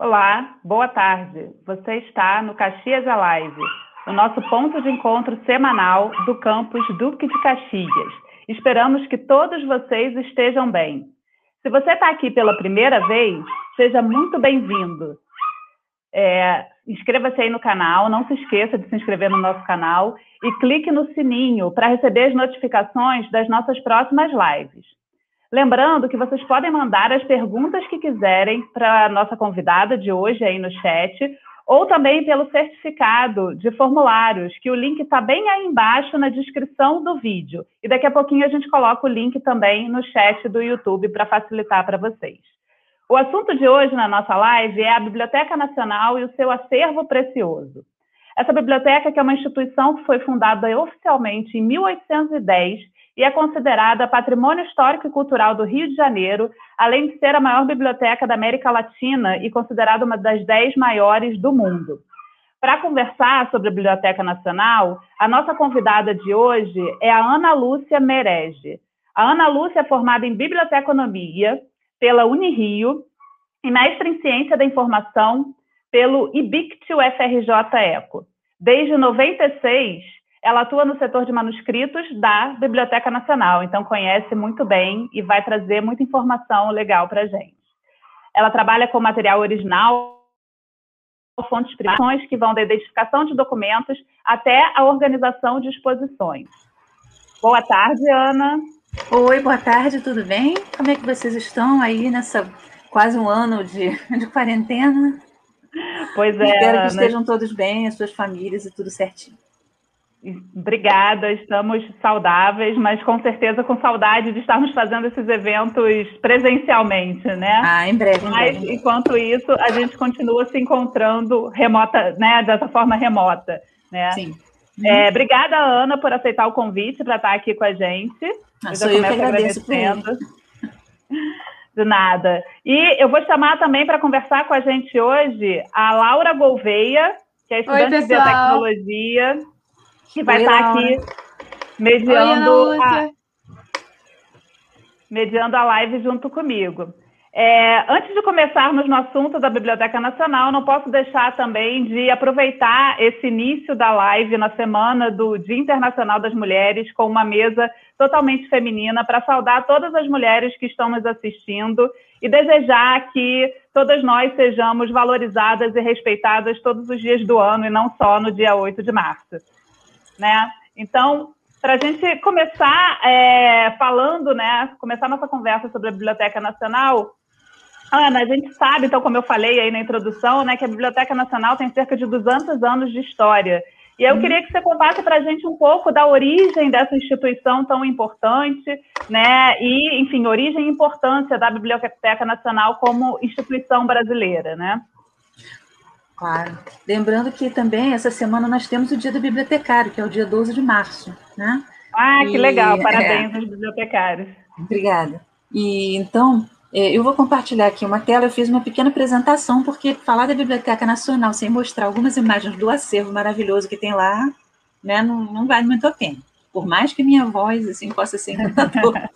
Olá, boa tarde. Você está no Caxias Alive, o nosso ponto de encontro semanal do campus Duque de Caxias. Esperamos que todos vocês estejam bem. Se você está aqui pela primeira vez, seja muito bem-vindo. É, Inscreva-se aí no canal, não se esqueça de se inscrever no nosso canal e clique no sininho para receber as notificações das nossas próximas lives. Lembrando que vocês podem mandar as perguntas que quiserem para a nossa convidada de hoje aí no chat, ou também pelo certificado de formulários, que o link está bem aí embaixo na descrição do vídeo. E daqui a pouquinho a gente coloca o link também no chat do YouTube para facilitar para vocês. O assunto de hoje na nossa live é a Biblioteca Nacional e o seu acervo precioso. Essa biblioteca, que é uma instituição que foi fundada oficialmente em 1810 e é considerada Patrimônio Histórico e Cultural do Rio de Janeiro, além de ser a maior biblioteca da América Latina e considerada uma das dez maiores do mundo. Para conversar sobre a Biblioteca Nacional, a nossa convidada de hoje é a Ana Lúcia Merege. A Ana Lúcia é formada em Biblioteconomia pela Unirio e mestre em Ciência da Informação pelo IBICT UFRJ ECO. Desde 96, ela atua no setor de manuscritos da Biblioteca Nacional, então conhece muito bem e vai trazer muita informação legal para a gente. Ela trabalha com material original, fontes privadas, que vão da identificação de documentos até a organização de exposições. Boa tarde, Ana. Oi, boa tarde, tudo bem? Como é que vocês estão aí nessa quase um ano de, de quarentena? Pois é. Espero que estejam todos bem, as suas famílias e tudo certinho. Obrigada, estamos saudáveis, mas com certeza com saudade de estarmos fazendo esses eventos presencialmente, né? Ah, em breve. Em mas breve. enquanto isso, a gente continua se encontrando remota, né? Dessa forma remota, né? Sim. É, obrigada, Ana, por aceitar o convite para estar aqui com a gente. Ah, eu sou eu que agradeço agradecendo. De nada. E eu vou chamar também para conversar com a gente hoje a Laura Gouveia, que é estudante Oi, de biotecnologia que vai Oi, estar Laura. aqui mediando, Oi, a, mediando a live junto comigo. É, antes de começarmos no assunto da Biblioteca Nacional, não posso deixar também de aproveitar esse início da live na semana do Dia Internacional das Mulheres com uma mesa totalmente feminina para saudar todas as mulheres que estão nos assistindo e desejar que todas nós sejamos valorizadas e respeitadas todos os dias do ano e não só no dia 8 de março né? Então, para a gente começar é, falando, né, começar nossa conversa sobre a Biblioteca Nacional, Ana, a gente sabe, então, como eu falei aí na introdução, né, que a Biblioteca Nacional tem cerca de 200 anos de história. E eu uhum. queria que você contasse para a gente um pouco da origem dessa instituição tão importante, né, e, enfim, origem e importância da Biblioteca Nacional como instituição brasileira, né? Claro. Lembrando que também essa semana nós temos o Dia do Bibliotecário, que é o dia 12 de março, né? Ah, que e, legal! Parabéns é, aos bibliotecários. Obrigada. E então, é, eu vou compartilhar aqui uma tela. Eu fiz uma pequena apresentação, porque falar da Biblioteca Nacional sem mostrar algumas imagens do acervo maravilhoso que tem lá, né, não, não vale muito a pena. Por mais que minha voz assim possa ser encantadora.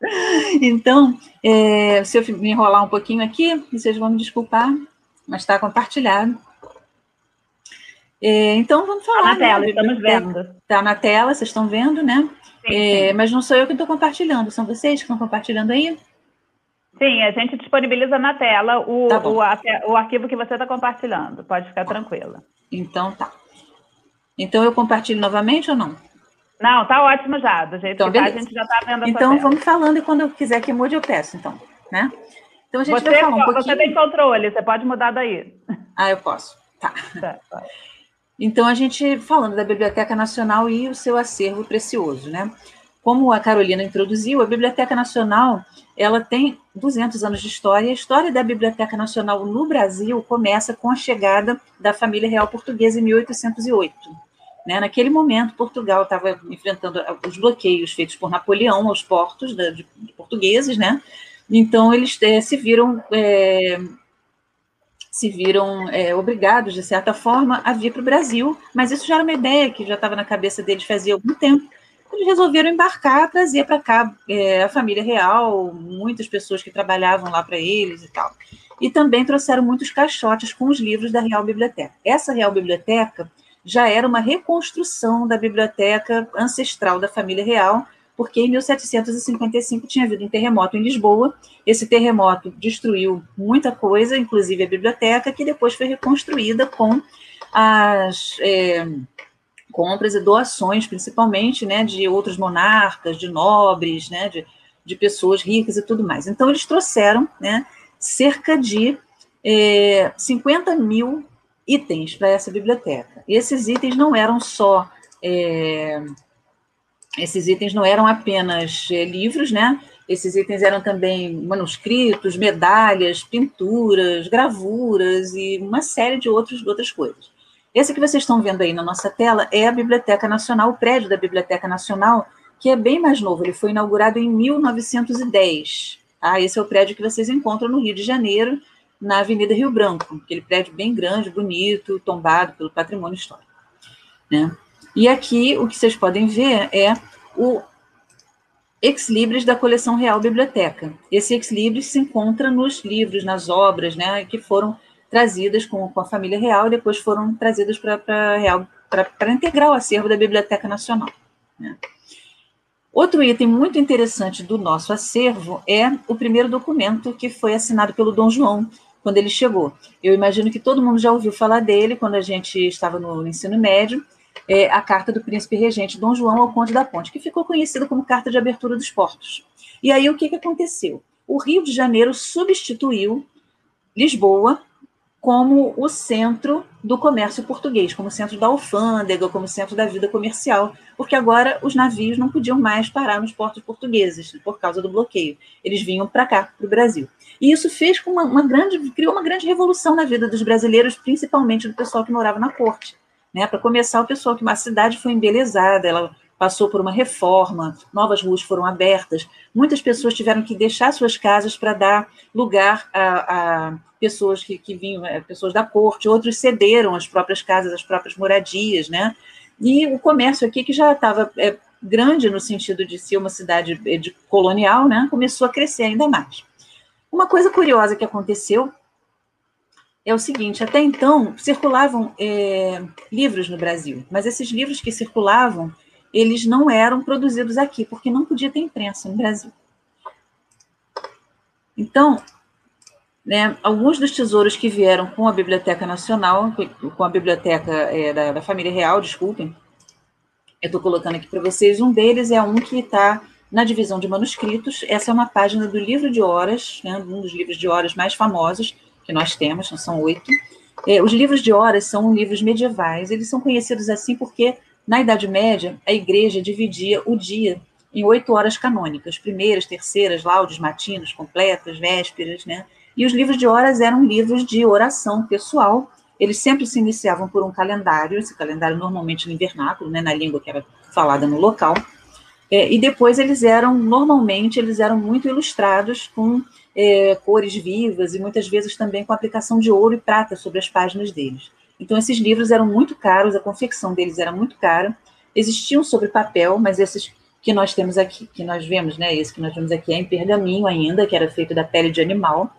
então, é, se eu me enrolar um pouquinho aqui, vocês vão me desculpar, mas está compartilhado. É, então, vamos falar. Está na tela, né? estamos vendo. Está na tela, vocês estão vendo, né? Sim, é, sim. Mas não sou eu que estou compartilhando, são vocês que estão compartilhando aí? Sim, a gente disponibiliza na tela o, tá o, o, arquivo que você está compartilhando. Pode ficar tranquila. Então tá. Então eu compartilho novamente ou não? Não, tá ótimo já. Do jeito então, que tá, a gente já está vendo a Então vamos falando e quando eu quiser que mude, eu peço, então, né? Então a gente você, vai falar um pouquinho... Você tem controle, você pode mudar daí. Ah, eu posso. Tá. tá então a gente falando da Biblioteca Nacional e o seu acervo precioso, né? Como a Carolina introduziu, a Biblioteca Nacional ela tem 200 anos de história. A história da Biblioteca Nacional no Brasil começa com a chegada da família real portuguesa em 1808. Né? Naquele momento, Portugal estava enfrentando os bloqueios feitos por Napoleão aos portos de, de portugueses, né? Então, eles é, se viram, é, se viram é, obrigados, de certa forma, a vir para o Brasil, mas isso já era uma ideia que já estava na cabeça deles fazia algum tempo. Eles resolveram embarcar, trazer para cá é, a família real, muitas pessoas que trabalhavam lá para eles e tal. e também trouxeram muitos caixotes com os livros da Real Biblioteca. Essa Real Biblioteca já era uma reconstrução da biblioteca ancestral da família real, porque em 1755 tinha havido um terremoto em Lisboa. Esse terremoto destruiu muita coisa, inclusive a biblioteca, que depois foi reconstruída com as é, compras e doações, principalmente, né, de outros monarcas, de nobres, né, de, de pessoas ricas e tudo mais. Então, eles trouxeram, né, cerca de é, 50 mil itens para essa biblioteca. E esses itens não eram só. É, esses itens não eram apenas é, livros, né? Esses itens eram também manuscritos, medalhas, pinturas, gravuras e uma série de outros, outras coisas. Esse que vocês estão vendo aí na nossa tela é a Biblioteca Nacional, o prédio da Biblioteca Nacional, que é bem mais novo. Ele foi inaugurado em 1910. Ah, esse é o prédio que vocês encontram no Rio de Janeiro, na Avenida Rio Branco, aquele prédio bem grande, bonito, tombado pelo patrimônio histórico. Né? E aqui o que vocês podem ver é o Ex Libris da coleção Real Biblioteca. Esse Ex Libris se encontra nos livros, nas obras, né, que foram trazidas com, com a família real e depois foram trazidas para integrar o acervo da Biblioteca Nacional. Né? Outro item muito interessante do nosso acervo é o primeiro documento que foi assinado pelo Dom João quando ele chegou. Eu imagino que todo mundo já ouviu falar dele quando a gente estava no ensino médio, é a carta do príncipe regente Dom João ao Conde da Ponte, que ficou conhecida como Carta de Abertura dos Portos. E aí o que, que aconteceu? O Rio de Janeiro substituiu Lisboa como o centro do comércio português, como centro da alfândega, como centro da vida comercial, porque agora os navios não podiam mais parar nos portos portugueses por causa do bloqueio. Eles vinham para cá, para o Brasil. E isso fez com uma, uma, grande, criou uma grande revolução na vida dos brasileiros, principalmente do pessoal que morava na corte. Né? Para começar, o pessoal que a cidade foi embelezada, ela passou por uma reforma, novas ruas foram abertas, muitas pessoas tiveram que deixar suas casas para dar lugar a, a pessoas que, que vinham, é, pessoas da corte, outros cederam as próprias casas, as próprias moradias, né? E o comércio aqui, que já estava é, grande no sentido de ser uma cidade é, colonial, né? Começou a crescer ainda mais. Uma coisa curiosa que aconteceu é o seguinte: até então circulavam é, livros no Brasil, mas esses livros que circulavam eles não eram produzidos aqui, porque não podia ter imprensa no Brasil. Então, né, alguns dos tesouros que vieram com a Biblioteca Nacional, com a Biblioteca é, da, da, Família Real, desculpem, eu estou colocando aqui para vocês, um deles é um que está na divisão de manuscritos, essa é uma página do livro de horas, né, um dos livros de horas mais famosos que nós temos, são oito. É, os livros de horas são livros medievais, eles são conhecidos assim porque na Idade Média, a igreja dividia o dia em oito horas canônicas, primeiras, terceiras, laudes, matinos, completas, vésperas, né? E os livros de horas eram livros de oração pessoal. Eles sempre se iniciavam por um calendário, esse calendário normalmente no invernáculo, né, na língua que era falada no local. É, e depois eles eram, normalmente, eles eram muito ilustrados com é, cores vivas e muitas vezes também com aplicação de ouro e prata sobre as páginas deles. Então, esses livros eram muito caros, a confecção deles era muito cara, existiam sobre papel, mas esses que nós temos aqui, que nós vemos, né, esse que nós vemos aqui é em pergaminho ainda, que era feito da pele de animal,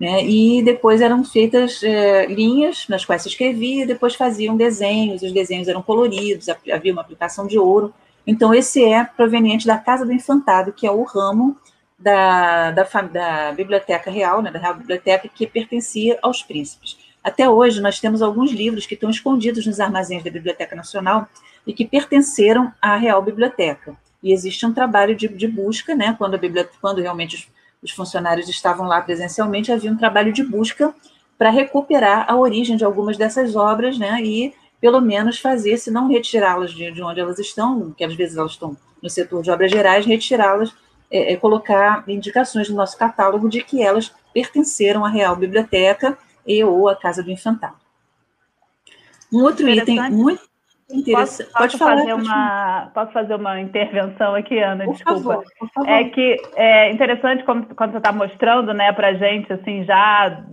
né, e depois eram feitas é, linhas nas quais se escrevia, depois faziam desenhos, os desenhos eram coloridos, havia uma aplicação de ouro. Então, esse é proveniente da Casa do Infantado, que é o ramo da, da, da Biblioteca Real, né, da Real Biblioteca, que pertencia aos príncipes. Até hoje, nós temos alguns livros que estão escondidos nos armazéns da Biblioteca Nacional e que pertenceram à Real Biblioteca. E existe um trabalho de, de busca, né? Quando, a quando realmente os, os funcionários estavam lá presencialmente, havia um trabalho de busca para recuperar a origem de algumas dessas obras, né? E pelo menos fazer, se não retirá-las de, de, onde elas estão, que às vezes elas estão no setor de obras gerais, retirá-las, é, é, colocar indicações no nosso catálogo de que elas pertenceram à Real Biblioteca e ou a Casa do Infantado. Um outro item muito interessante. Posso, pode falar. Fazer uma, posso fazer uma intervenção aqui, Ana? Por desculpa. Favor, por favor. É que é interessante como, quando você está mostrando né, para a gente, assim, já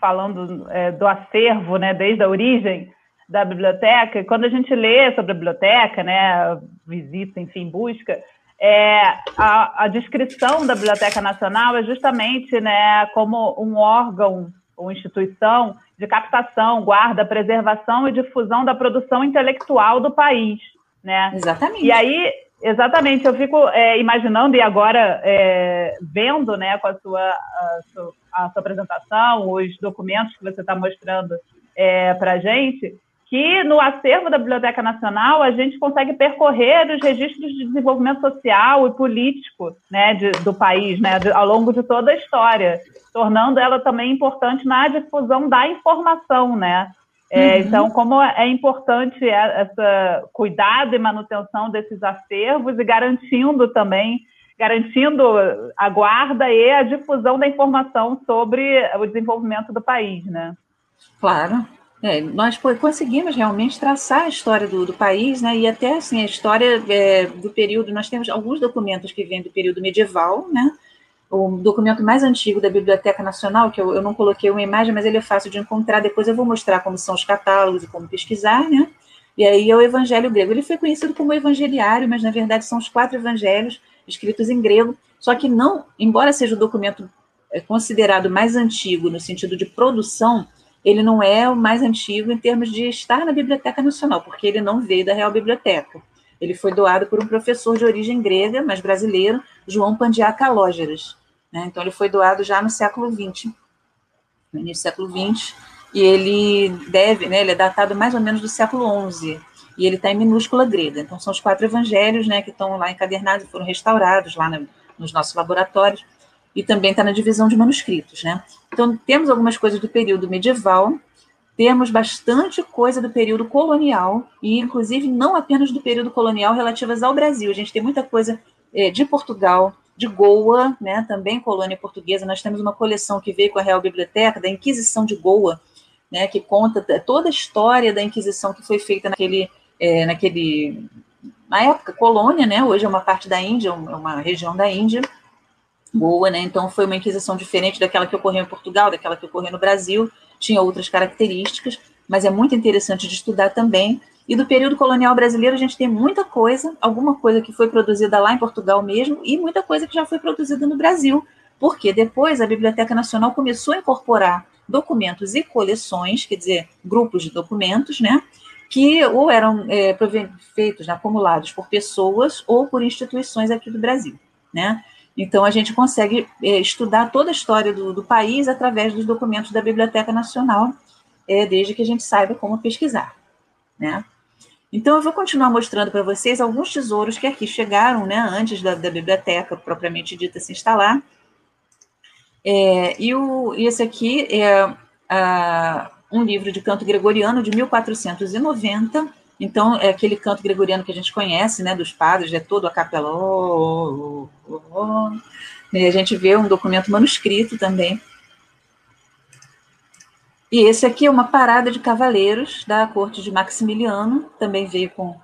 falando é, do acervo, né, desde a origem da biblioteca, quando a gente lê sobre a biblioteca, né, visita, enfim, busca, é, a, a, descrição da Biblioteca Nacional é justamente né, como um órgão ou instituição de captação, guarda, preservação e difusão da produção intelectual do país. Né? Exatamente. E aí, exatamente, eu fico é, imaginando e agora é, vendo né, com a sua, a sua, a sua apresentação, os documentos que você está mostrando é, para a gente, que no acervo da Biblioteca Nacional a gente consegue percorrer os registros de desenvolvimento social e político né, de, do país né, de, ao longo de toda a história, tornando ela também importante na difusão da informação, né? É, uhum. Então, como é importante essa cuidado e manutenção desses acervos e garantindo também, garantindo a guarda e a difusão da informação sobre o desenvolvimento do país, né? Claro, é, nós conseguimos realmente traçar a história do, do, país, né, e até assim, a história é, do período, nós temos alguns documentos que vêm do período medieval, né, o documento mais antigo da Biblioteca Nacional, que eu, eu, não coloquei uma imagem, mas ele é fácil de encontrar, depois eu vou mostrar como são os catálogos e como pesquisar, né, e aí é o Evangelho grego. Ele foi conhecido como Evangeliário, mas na verdade são os quatro evangelhos escritos em grego, só que não, embora seja o documento é, considerado mais antigo no sentido de produção, ele não é o mais antigo em termos de estar na Biblioteca Nacional, porque ele não veio da Real Biblioteca. Ele foi doado por um professor de origem grega, mas brasileiro, João Pandiá Calógeras. Né? Então, ele foi doado já no século XX, no início do século XX, e ele deve, né, ele é datado mais ou menos do século XI, e ele está em minúscula grega. Então, são os quatro evangelhos né, que estão lá encadernados foram restaurados lá no, nos nossos laboratórios e também está na divisão de manuscritos, né? Então, temos algumas coisas do período medieval, temos bastante coisa do período colonial, e inclusive não apenas do período colonial relativas ao Brasil. A gente tem muita coisa é, de Portugal, de Goa, né, também colônia portuguesa. Nós temos uma coleção que veio com a Real Biblioteca, da Inquisição de Goa, né, que conta toda a história da Inquisição que foi feita naquele, é, naquele na época, colônia, né, hoje é uma parte da Índia, uma região da Índia, boa, né? Então foi uma inquisição diferente daquela que ocorreu em Portugal, daquela que ocorreu no Brasil, tinha outras características, mas é muito interessante de estudar também. E do período colonial brasileiro a gente tem muita coisa, alguma coisa que foi produzida lá em Portugal mesmo e muita coisa que já foi produzida no Brasil, porque depois a Biblioteca Nacional começou a incorporar documentos e coleções, quer dizer, grupos de documentos, né? Que ou eram é, feitos, né, acumulados por pessoas ou por instituições aqui do Brasil, né? Então, a gente consegue é, estudar toda a história do, do, país através dos documentos da Biblioteca Nacional, é, desde que a gente saiba como pesquisar. Né? Então, eu vou continuar mostrando para vocês alguns tesouros que aqui chegaram, né, antes da, da biblioteca propriamente dita se instalar. É, e, o, e esse aqui é a, um livro de canto gregoriano de 1490, então, é aquele canto gregoriano que a gente conhece, né, dos padres, é todo a capela. Oh, oh, oh, e a gente vê um documento manuscrito também. E esse aqui é uma parada de cavaleiros da corte de Maximiliano, também veio com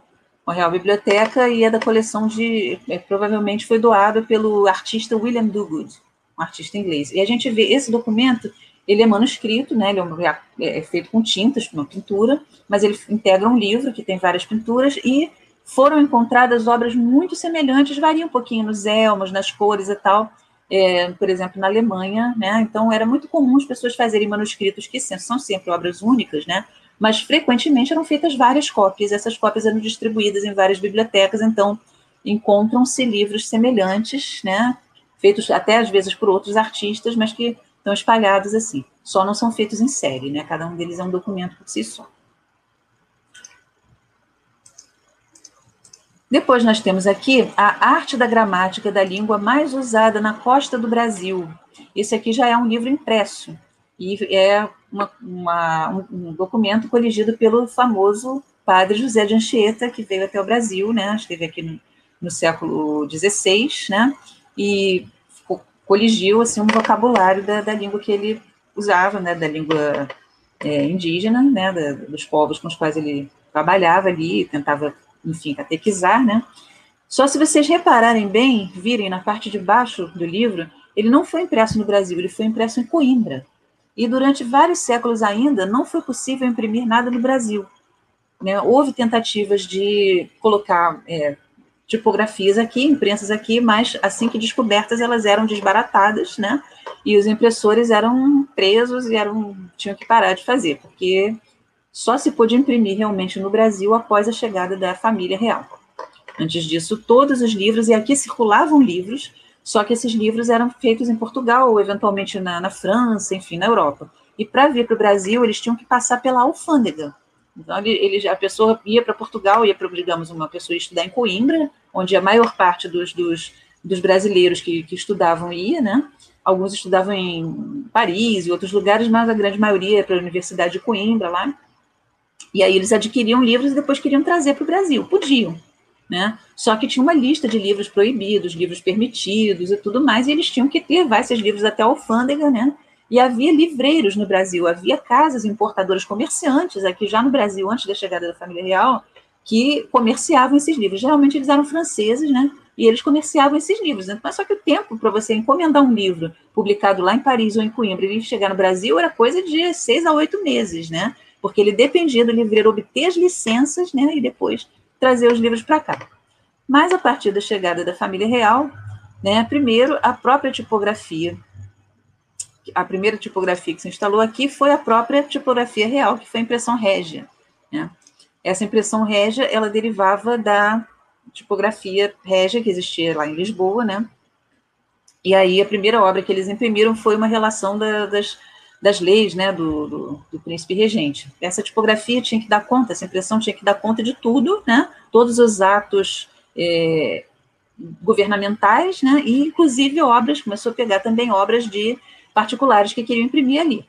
a Real Biblioteca e é da coleção de. É, provavelmente foi doado pelo artista William Dugood, um artista inglês. E a gente vê esse documento ele é manuscrito, né? Ele é, é, é feito com tintas, uma pintura, mas ele integra um livro que tem várias pinturas e foram encontradas obras muito semelhantes, varia um pouquinho nos elmos, nas cores e tal, é, por exemplo, na Alemanha, né? Então era muito comum as pessoas fazerem manuscritos que são sempre obras únicas, né? Mas frequentemente eram feitas várias cópias, essas cópias eram distribuídas em várias bibliotecas, então encontram-se livros semelhantes, né? Feitos até às vezes por outros artistas, mas que estão espalhados assim. Só não são feitos em série, né? Cada um deles é um documento por si só. Depois nós temos aqui a arte da gramática da língua mais usada na costa do Brasil. Esse aqui já é um livro impresso e é uma, uma, um documento coligido pelo famoso padre José de Anchieta, que veio até o Brasil, né? Esteve aqui no, no século XVI, né? E coligiu assim um vocabulário da, da língua que ele usava, né, da língua é, indígena, né, da, dos povos com os quais ele trabalhava ali, tentava, enfim, catequizar, né. Só se vocês repararem bem, virem na parte de baixo do livro, ele não foi impresso no Brasil, ele foi impresso em Coimbra. E durante vários séculos ainda não foi possível imprimir nada no Brasil. Né? Houve tentativas de colocar é, tipografias aqui, imprensas aqui, mas assim que descobertas, elas eram desbaratadas, né? E os impressores eram presos e eram, tinham que parar de fazer, porque só se pôde imprimir realmente no Brasil após a chegada da família real. Antes disso, todos os livros, e aqui circulavam livros, só que esses livros eram feitos em Portugal, ou eventualmente na, na França, enfim, na Europa. E para vir para o Brasil, eles tinham que passar pela alfândega. Então, ele, ele, a pessoa ia para Portugal, ia para, digamos, uma pessoa estudar em Coimbra, onde a maior parte dos, dos, dos brasileiros que, que, estudavam ia, né? Alguns estudavam em Paris e outros lugares, mas a grande maioria ia para a Universidade de Coimbra lá. E aí eles adquiriam livros e depois queriam trazer para o Brasil. Podiam, né? Só que tinha uma lista de livros proibidos, livros permitidos e tudo mais, e eles tinham que levar esses livros até a alfândega, né? E havia livreiros no Brasil, havia casas importadoras comerciantes aqui já no Brasil, antes da chegada da família real, que comerciavam esses livros. Geralmente eles eram franceses, né? E eles comerciavam esses livros. Mas só que o tempo para você encomendar um livro publicado lá em Paris ou em Coimbra e chegar no Brasil era coisa de seis a oito meses, né? Porque ele dependia do livreiro obter as licenças, né? E depois trazer os livros para cá. Mas a partir da chegada da família real, né? Primeiro, a própria tipografia a primeira tipografia que se instalou aqui foi a própria tipografia real, que foi a impressão régia. Né? Essa impressão régia, ela derivava da tipografia régia que existia lá em Lisboa, né? E aí a primeira obra que eles imprimiram foi uma relação da, das, das leis, né, do, do, do, príncipe regente. Essa tipografia tinha que dar conta, essa impressão tinha que dar conta de tudo, né? Todos os atos é, governamentais, né? E inclusive obras, começou a pegar também obras de particulares que queriam imprimir ali.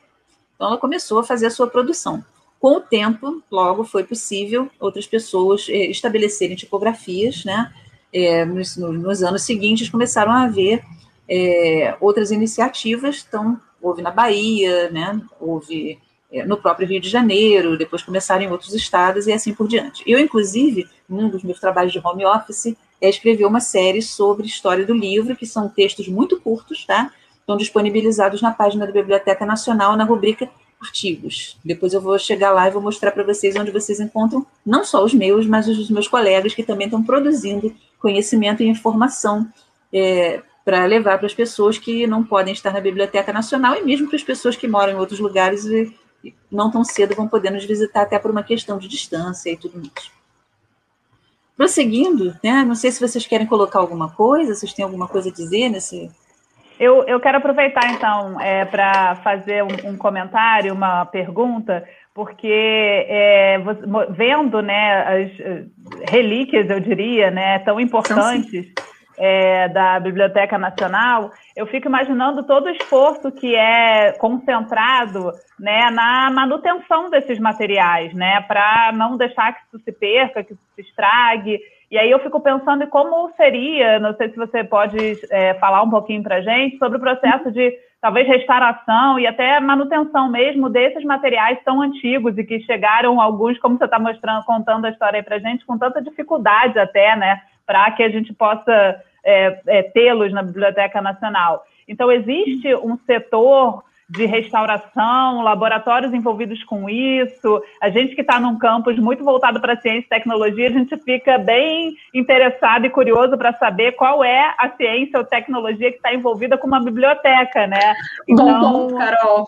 Então, ela começou a fazer a sua produção. Com o tempo, logo foi possível outras pessoas eh, estabelecerem tipografias, né? É, nos, nos, anos seguintes começaram a haver é, outras iniciativas, então houve na Bahia, né? Houve no próprio Rio de Janeiro, depois começaram em outros estados e assim por diante. Eu, inclusive, num dos meus trabalhos de home office, é escrever uma série sobre história do livro, que são textos muito curtos, tá? Estão disponibilizados na página da Biblioteca Nacional, na rubrica Artigos. Depois eu vou chegar lá e vou mostrar para vocês onde vocês encontram não só os meus, mas os dos meus colegas que também estão produzindo conhecimento e informação é, para levar para as pessoas que não podem estar na Biblioteca Nacional e mesmo para as pessoas que moram em outros lugares e não tão cedo vão poder nos visitar até por uma questão de distância e tudo mais. Prosseguindo, né, não sei se vocês querem colocar alguma coisa, vocês têm alguma coisa a dizer nesse, eu, eu quero aproveitar, então, é, para fazer um, um, comentário, uma pergunta, porque é, vendo né, as relíquias, eu diria, né, tão importantes é, da Biblioteca Nacional, eu fico imaginando todo o esforço que é concentrado né, na manutenção desses materiais, né, para não deixar que isso se perca, que isso se estrague. E aí eu fico pensando em como seria, não sei se você pode é, falar um pouquinho para gente sobre o processo de talvez restauração e até manutenção mesmo desses materiais tão antigos e que chegaram alguns, como você está mostrando, contando a história aí para gente, com tanta dificuldade até, né, para que a gente possa é, é, tê-los na Biblioteca Nacional. Então existe um setor de restauração, laboratórios envolvidos com isso. A gente que está num campus muito voltado para ciência e tecnologia, a gente fica bem interessado e curioso para saber qual é a ciência ou tecnologia que está envolvida com uma biblioteca, né? Então, bom ponto, Carol.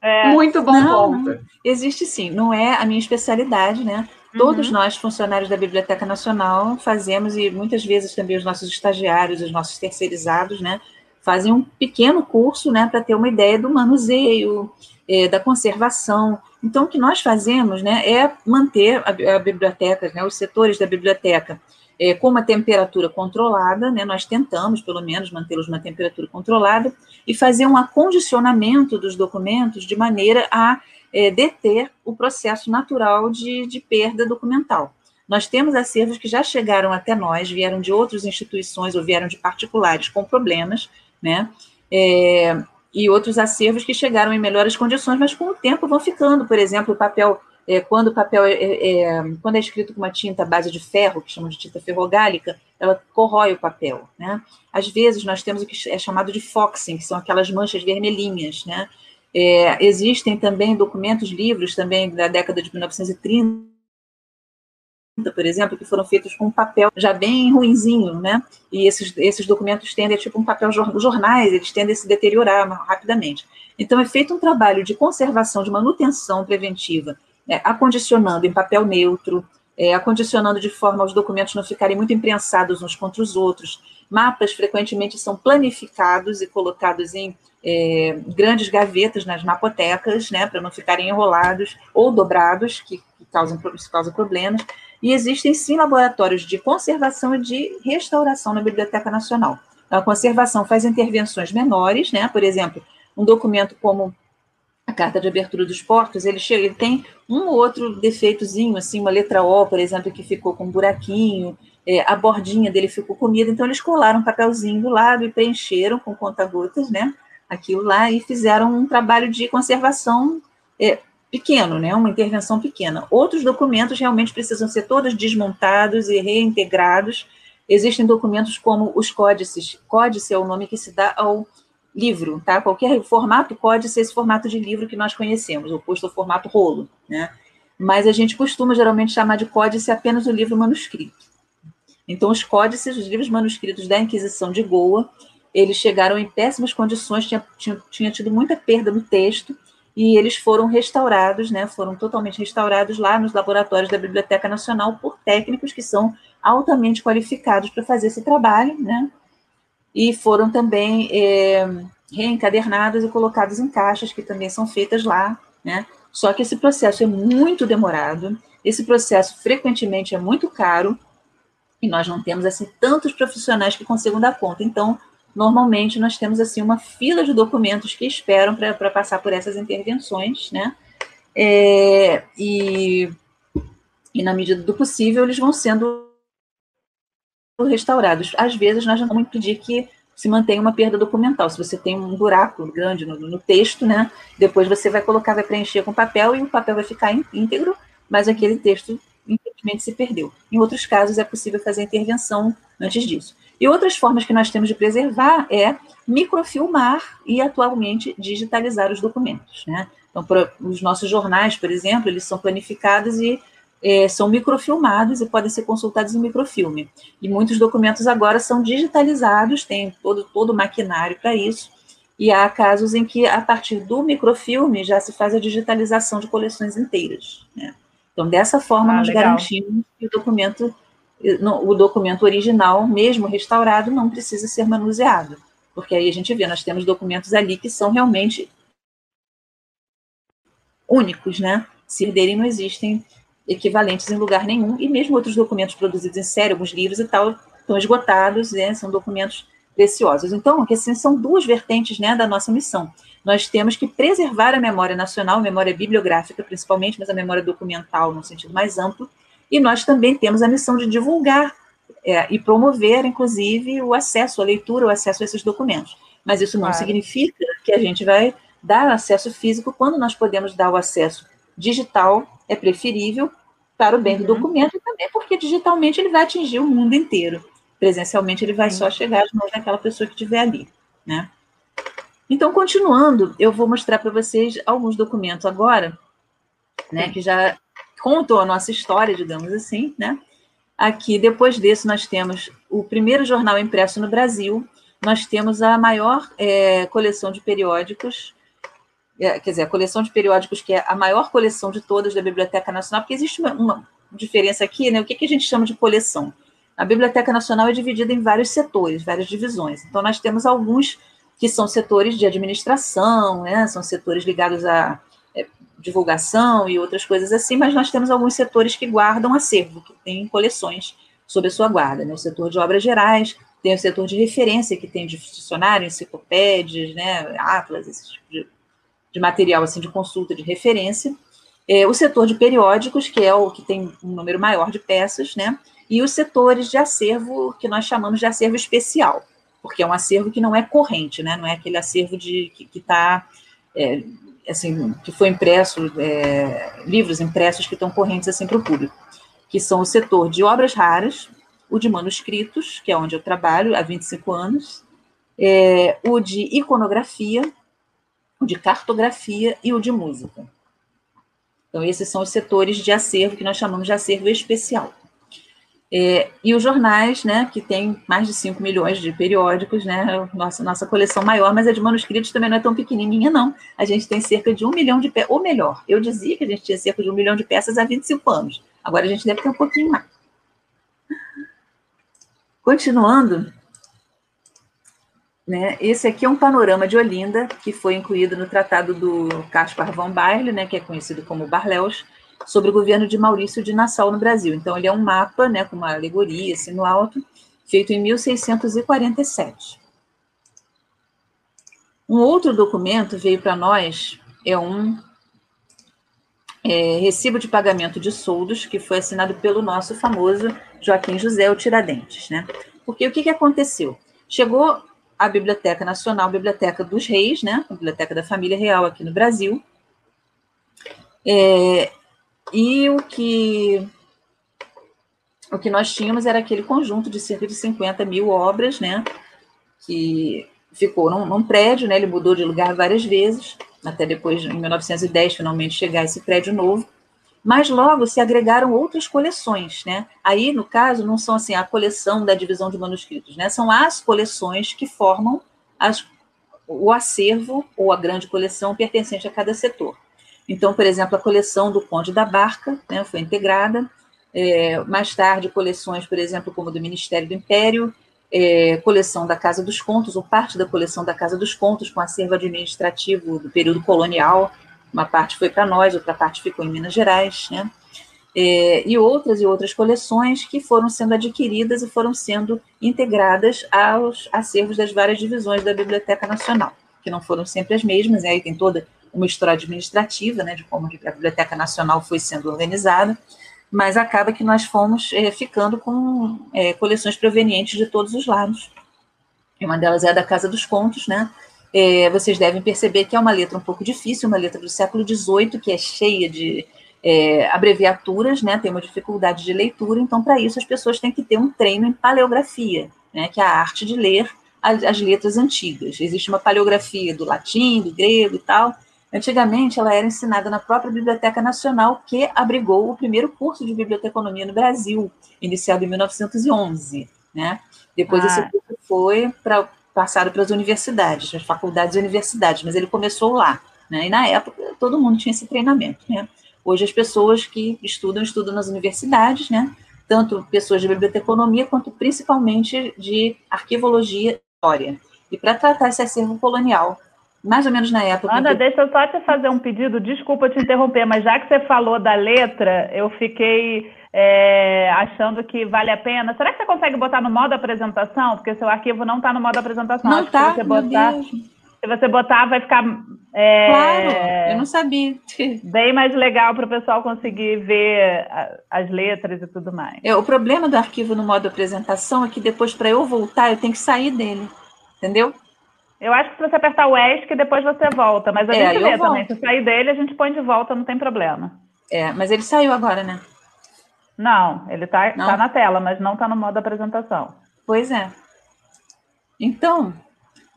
É, muito bom não, ponto. Existe sim, não é a minha especialidade, né? Todos uhum. nós, funcionários da Biblioteca Nacional, fazemos, e muitas vezes também os nossos estagiários, os nossos terceirizados, né? Fazem um pequeno curso né, para ter uma ideia do manuseio, é, da conservação. Então, o que nós fazemos né, é manter a, a biblioteca, né, os setores da biblioteca, é, com uma temperatura controlada, né, nós tentamos, pelo menos, mantê-los numa temperatura controlada, e fazer um acondicionamento dos documentos de maneira a é, deter o processo natural de, de perda documental. Nós temos acervos que já chegaram até nós, vieram de outras instituições ou vieram de particulares com problemas, né? É, e outros acervos que chegaram em melhores condições, mas com o tempo vão ficando. Por exemplo, o papel, é, quando o papel é, é, é quando é escrito com uma tinta base de ferro, que chamamos de tinta ferrogálica, ela corrói o papel, né? Às vezes nós temos o que é chamado de foxing, que são aquelas manchas vermelhinhas, né? É, existem também documentos, livros também da década de 1930 por exemplo, que foram feitos com um papel já bem ruinzinho, né? E esses, esses documentos tendem tipo um papel jornais, eles tendem a se deteriorar rapidamente. Então, é feito um trabalho de conservação, de manutenção preventiva, né? acondicionando em papel neutro, é, acondicionando de forma aos documentos não ficarem muito imprensados uns contra os outros. Mapas frequentemente são planificados e colocados em é, grandes gavetas nas mapotecas, né, para não ficarem enrolados ou dobrados, que, que causam, causam problemas. E existem sim laboratórios de conservação e de restauração na Biblioteca Nacional. Então, a conservação faz intervenções menores, né? Por exemplo, um documento como a carta de abertura dos portos, ele, chega, ele tem um ou outro defeitozinho, assim, uma letra O, por exemplo, que ficou com um buraquinho, é, a bordinha dele ficou comida, então eles colaram um papelzinho do lado e preencheram com conta-gotas, né? Aquilo lá e fizeram um trabalho de conservação é, pequeno, né? Uma intervenção pequena. Outros documentos realmente precisam ser todos desmontados e reintegrados. Existem documentos como os códices. Códice é o nome que se dá ao livro, tá? Qualquer formato pode ser esse formato de livro que nós conhecemos, oposto ao formato rolo, né? Mas a gente costuma geralmente chamar de códice apenas o livro manuscrito. Então, os códices, os livros manuscritos da Inquisição de Goa, eles chegaram em péssimas condições, tinha, tinha, tinha tido muita perda no texto, e eles foram restaurados, né, foram totalmente restaurados lá nos laboratórios da Biblioteca Nacional por técnicos que são altamente qualificados para fazer esse trabalho, né, e foram também é, reencadernadas e colocadas em caixas, que também são feitas lá, né? Só que esse processo é muito demorado, esse processo frequentemente é muito caro, e nós não temos, assim, tantos profissionais que consigam dar conta. Então, normalmente, nós temos, assim, uma fila de documentos que esperam para passar por essas intervenções, né? É, e, e, na medida do possível, eles vão sendo restaurados. Às vezes, nós não vamos impedir que se mantenha uma perda documental. Se você tem um buraco grande no, no, texto, né, depois você vai colocar, vai preencher com papel e o papel vai ficar íntegro, mas aquele texto, infelizmente, se perdeu. Em outros casos, é possível fazer intervenção antes disso. E outras formas que nós temos de preservar é microfilmar e, atualmente, digitalizar os documentos. Né? Então, os nossos jornais, por exemplo, eles são planificados e é, são microfilmados e podem ser consultados em microfilme. E muitos documentos agora são digitalizados, tem todo, todo o maquinário para isso, e há casos em que, a partir do microfilme, já se faz a digitalização de coleções inteiras. Né? Então, dessa forma, ah, nós legal. garantimos que o documento, o documento original, mesmo restaurado, não precisa ser manuseado. Porque aí a gente vê, nós temos documentos ali que são realmente únicos, né? Se perderem, não existem equivalentes em lugar nenhum, e mesmo outros documentos produzidos em série, alguns livros e tal, estão esgotados, né, são documentos preciosos. Então, assim, são duas vertentes né, da nossa missão. Nós temos que preservar a memória nacional, a memória bibliográfica principalmente, mas a memória documental no sentido mais amplo, e nós também temos a missão de divulgar é, e promover, inclusive, o acesso à leitura, o acesso a esses documentos. Mas isso não claro. significa que a gente vai dar acesso físico quando nós podemos dar o acesso digital, é preferível, para o bem uhum. do documento e também porque digitalmente ele vai atingir o mundo inteiro. Presencialmente ele vai uhum. só chegar às mãos daquela pessoa que estiver ali, né? Então, continuando, eu vou mostrar para vocês alguns documentos agora, né, que já contam a nossa história, digamos assim, né? Aqui, depois desse, nós temos o primeiro jornal impresso no Brasil, nós temos a maior é, coleção de periódicos é, quer dizer, a coleção de periódicos, que é a maior coleção de todas da Biblioteca Nacional, porque existe uma, uma diferença aqui, né? O que, que a gente chama de coleção? A Biblioteca Nacional é dividida em vários setores, várias divisões. Então, nós temos alguns que são setores de administração, né? São setores ligados a divulgação e outras coisas assim, mas nós temos alguns setores que guardam acervo, que têm coleções sob a sua guarda, né? O setor de obras gerais, tem o setor de referência, que tem dicionário, enciclopédias, né? Atlas, esse tipo de de material assim de consulta de referência, é, o setor de periódicos, que é o que tem um número maior de peças, né? E os setores de acervo, que nós chamamos de acervo especial, porque é um acervo que não é corrente, né? Não é aquele acervo de, que está, é, assim, que foi impresso, é, livros impressos que estão correntes assim para o público, que são o setor de obras raras, o de manuscritos, que é onde eu trabalho há 25 anos, é, o de iconografia, o de cartografia e o de música. Então, esses são os setores de acervo que nós chamamos de acervo especial. É, e os jornais, né, que tem mais de 5 milhões de periódicos, né, nossa, nossa coleção maior, mas a de manuscritos também não é tão pequenininha, não. A gente tem cerca de um milhão de peças, ou melhor, eu dizia que a gente tinha cerca de um milhão de peças há 25 anos. Agora a gente deve ter um pouquinho mais. Continuando, né, esse aqui é um panorama de Olinda, que foi incluído no tratado do Caspar von Baerle, né, que é conhecido como Barleus, sobre o governo de Maurício de Nassau no Brasil. Então, ele é um mapa, né, com uma alegoria assim no alto, feito em 1647. Um outro documento veio para nós, é um é, recibo de pagamento de soldos, que foi assinado pelo nosso famoso Joaquim José o Tiradentes, né? Porque o que, que aconteceu? Chegou a Biblioteca Nacional, Biblioteca dos Reis, né? A Biblioteca da Família Real aqui no Brasil. É, e o que o que nós tínhamos era aquele conjunto de cerca de 50 mil obras, né, que ficou num, num, prédio, né, ele mudou de lugar várias vezes, até depois, em 1910, finalmente chegar esse prédio novo, mas logo se agregaram outras coleções, né, aí, no caso, não são, assim, a coleção da divisão de manuscritos, né, são as coleções que formam as, o acervo ou a grande coleção pertencente a cada setor. Então, por exemplo, a coleção do Conde da Barca né, foi integrada. É, mais tarde, coleções, por exemplo, como do Ministério do Império, é, coleção da Casa dos Contos, ou parte da coleção da Casa dos Contos, com acervo administrativo do período colonial. Uma parte foi para nós, outra parte ficou em Minas Gerais, né? É, e outras e outras coleções que foram sendo adquiridas e foram sendo integradas aos acervos das várias divisões da Biblioteca Nacional, que não foram sempre as mesmas, né? aí tem toda uma história administrativa, né, de como a Biblioteca Nacional foi sendo organizada, mas acaba que nós fomos é, ficando com é, coleções provenientes de todos os lados. E uma delas é a da Casa dos Contos, né? É, vocês devem perceber que é uma letra um pouco difícil, uma letra do século XVIII, que é cheia de abreviaturas, né? Tem uma dificuldade de leitura, então, para isso, as pessoas têm que ter um treino em paleografia, né? Que é a arte de ler as, as letras antigas. Existe uma paleografia do latim, do grego e tal, Antigamente, ela era ensinada na própria Biblioteca Nacional, que abrigou o primeiro curso de biblioteconomia no Brasil, iniciado em 1911. Né? Depois, ah. esse curso foi pra, passado para as universidades, as faculdades e universidades, mas ele começou lá. Né? E, na época, todo mundo tinha esse treinamento. Né? Hoje, as pessoas que estudam, estudam nas universidades, né? tanto pessoas de biblioteconomia, quanto principalmente de arquivologia e história. E para tratar esse acervo colonial mais ou menos na época. Ana, deixa eu só te fazer um pedido, desculpa te interromper, mas já que você falou da letra, eu fiquei é, achando que vale a pena. Será que você consegue botar no modo apresentação? Porque seu arquivo não está no modo apresentação. Não está, se botar, Se você botar, vai ficar. É, claro, eu não sabia. Bem mais legal para o pessoal conseguir ver as letras e tudo mais. É, o problema do arquivo no modo apresentação é que depois, para eu voltar, eu tenho que sair dele. Entendeu? Eu acho que se você apertar o ESC, depois você volta. Mas a é, gente volto. também. Se sair dele, a gente põe de volta, não tem problema. É, mas ele saiu agora, né? Não, ele está tá na tela, mas não está no modo apresentação. Pois é. Então,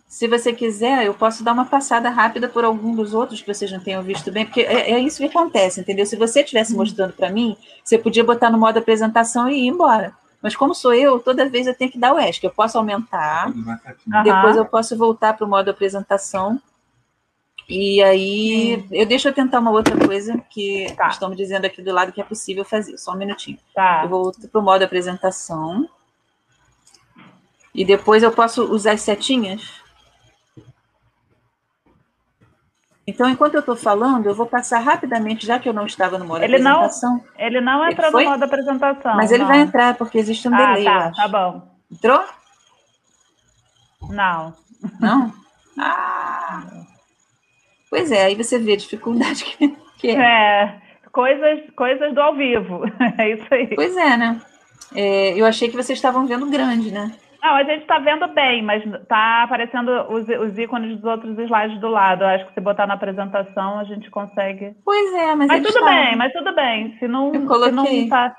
se você quiser, eu posso dar uma passada rápida por algum dos outros que vocês não tenham visto bem, porque é, é isso que acontece, entendeu? Se você estivesse uhum. mostrando para mim, você podia botar no modo apresentação e ir embora. Mas como sou eu, toda vez eu tenho que dar o ESC. Eu posso aumentar, uhum. depois eu posso voltar para o modo apresentação. E aí, Sim. eu deixo eu tentar uma outra coisa que tá. estão me dizendo aqui do lado que é possível fazer. Só um minutinho. Tá. Eu volto para o modo apresentação. E depois eu posso usar as setinhas Então, enquanto eu estou falando, eu vou passar rapidamente, já que eu não estava no modo ele apresentação. Não, ele não entrou no modo apresentação. Mas ele vai entrar, porque existe um ah, delay. Tá, tá bom. Entrou? Não. Não? Ah! Pois é, aí você vê a dificuldade que, que é. É, coisas, coisas do ao vivo. É isso aí. Pois é, né? É, eu achei que vocês estavam vendo grande, né? Não, a gente está vendo bem, mas está aparecendo os, os, ícones dos outros slides do lado. Eu acho que se botar na apresentação a gente consegue. Pois é, mas. Mas tudo está... bem, mas tudo bem. Se não, eu coloquei. se não tá,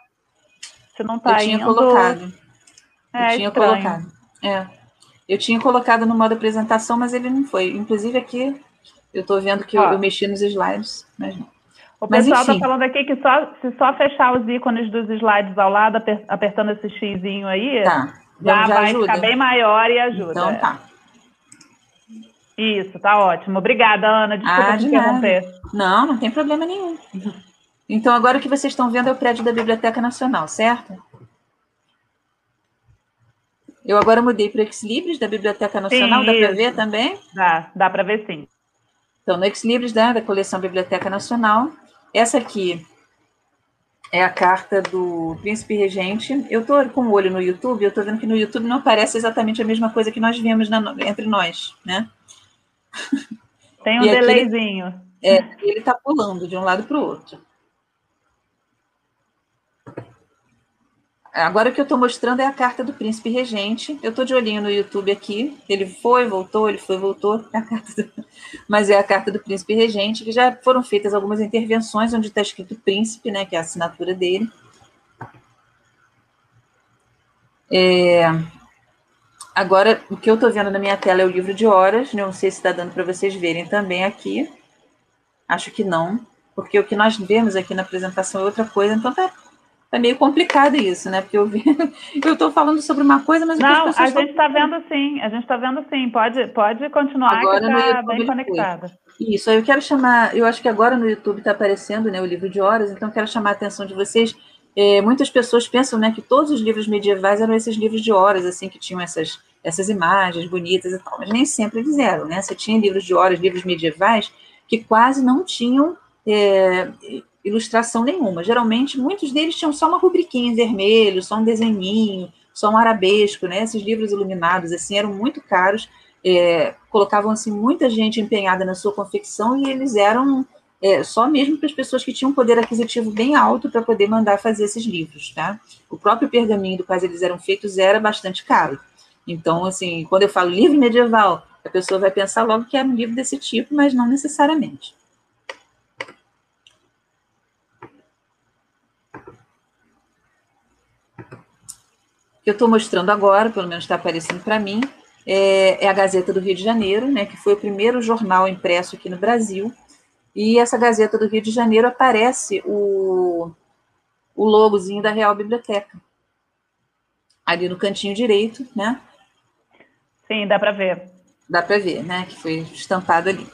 se não tá eu tinha indo... colocado. É, eu tinha estranho. colocado. É. Eu tinha colocado no modo apresentação, mas ele não foi. Inclusive aqui eu estou vendo que eu, eu, mexi nos slides, mas não. O pessoal está falando aqui que só, se só fechar os ícones dos slides ao lado, apertando esse xizinho aí, tá. Já, já, vai ajuda. ficar bem maior e ajuda. Então tá. Isso, tá ótimo. Obrigada, Ana. Desculpa ah, de interromper. Nada. Não, não tem problema nenhum. Então, agora o que vocês estão vendo é o prédio da Biblioteca Nacional, certo? Eu agora mudei para o Exlibris da Biblioteca Nacional, sim, dá para ver também? Dá, dá para ver sim. Então, no Exlibris né, da coleção Biblioteca Nacional, essa aqui é a carta do Príncipe Regente. Eu estou com o olho no YouTube, eu estou vendo que no YouTube não aparece exatamente a mesma coisa que nós vemos na, entre nós, né? Tem um delayzinho. Ele, é, ele está pulando de um lado para o outro. Agora o que eu estou mostrando é a carta do príncipe regente. Eu estou de olhinho no YouTube aqui. Ele foi, voltou, ele foi, voltou. É do... Mas é a carta do príncipe regente, que já foram feitas algumas intervenções onde está escrito príncipe, né, que é a assinatura dele. É... Agora, o que eu estou vendo na minha tela é o livro de horas. Não sei se está dando para vocês verem também aqui. Acho que não, porque o que nós vemos aqui na apresentação é outra coisa. Então, tá é meio complicado isso, né? Porque eu eu estou falando sobre uma coisa, mas não, a gente está vendo sim, a gente está vendo sim. Pode, pode continuar agora que está bem conectada. Isso, eu quero chamar, eu acho que agora no YouTube está aparecendo, né, o livro de horas, então quero chamar a atenção de vocês. É, muitas pessoas pensam, né, que todos os livros medievais eram esses livros de horas, assim, que tinham essas essas imagens bonitas e tal, mas nem sempre eles eram, né? Você tinha livros de horas, livros medievais que quase não tinham é, ilustração nenhuma. Geralmente, muitos deles tinham só uma rubriquinha em vermelho, só um desenhinho, só um arabesco, né? Esses livros iluminados, assim, eram muito caros, é, colocavam, assim, muita gente empenhada na sua confecção e eles eram é, só mesmo para as pessoas que tinham um poder aquisitivo bem alto para poder mandar fazer esses livros, tá? O próprio pergaminho do qual eles eram feitos era bastante caro. Então, assim, quando eu falo livro medieval, a pessoa vai pensar logo que é um livro desse tipo, mas não necessariamente. Que eu estou mostrando agora, pelo menos está aparecendo para mim, é, é, a Gazeta do Rio de Janeiro, né, que foi o primeiro jornal impresso aqui no Brasil. E essa Gazeta do Rio de Janeiro aparece o, o logozinho da Real Biblioteca. Ali no cantinho direito, né? Sim, dá para ver. Dá para ver, né? Que foi estampado ali.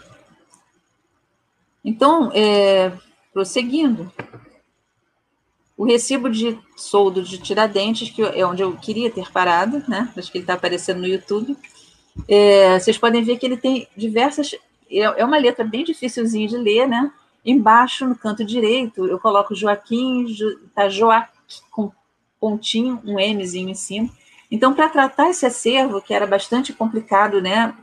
Então, é, prosseguindo, o recibo de soldo de Tiradentes, que é onde eu queria ter parado, né? Acho que ele está aparecendo no YouTube. É, vocês podem ver que ele tem diversas. É, é uma letra bem dificilzinha de ler, né? Embaixo, no canto direito, eu coloco Joaquim, tá Joaquim com pontinho, um Mzinho em cima. Então, para tratar esse acervo, que era bastante complicado, né?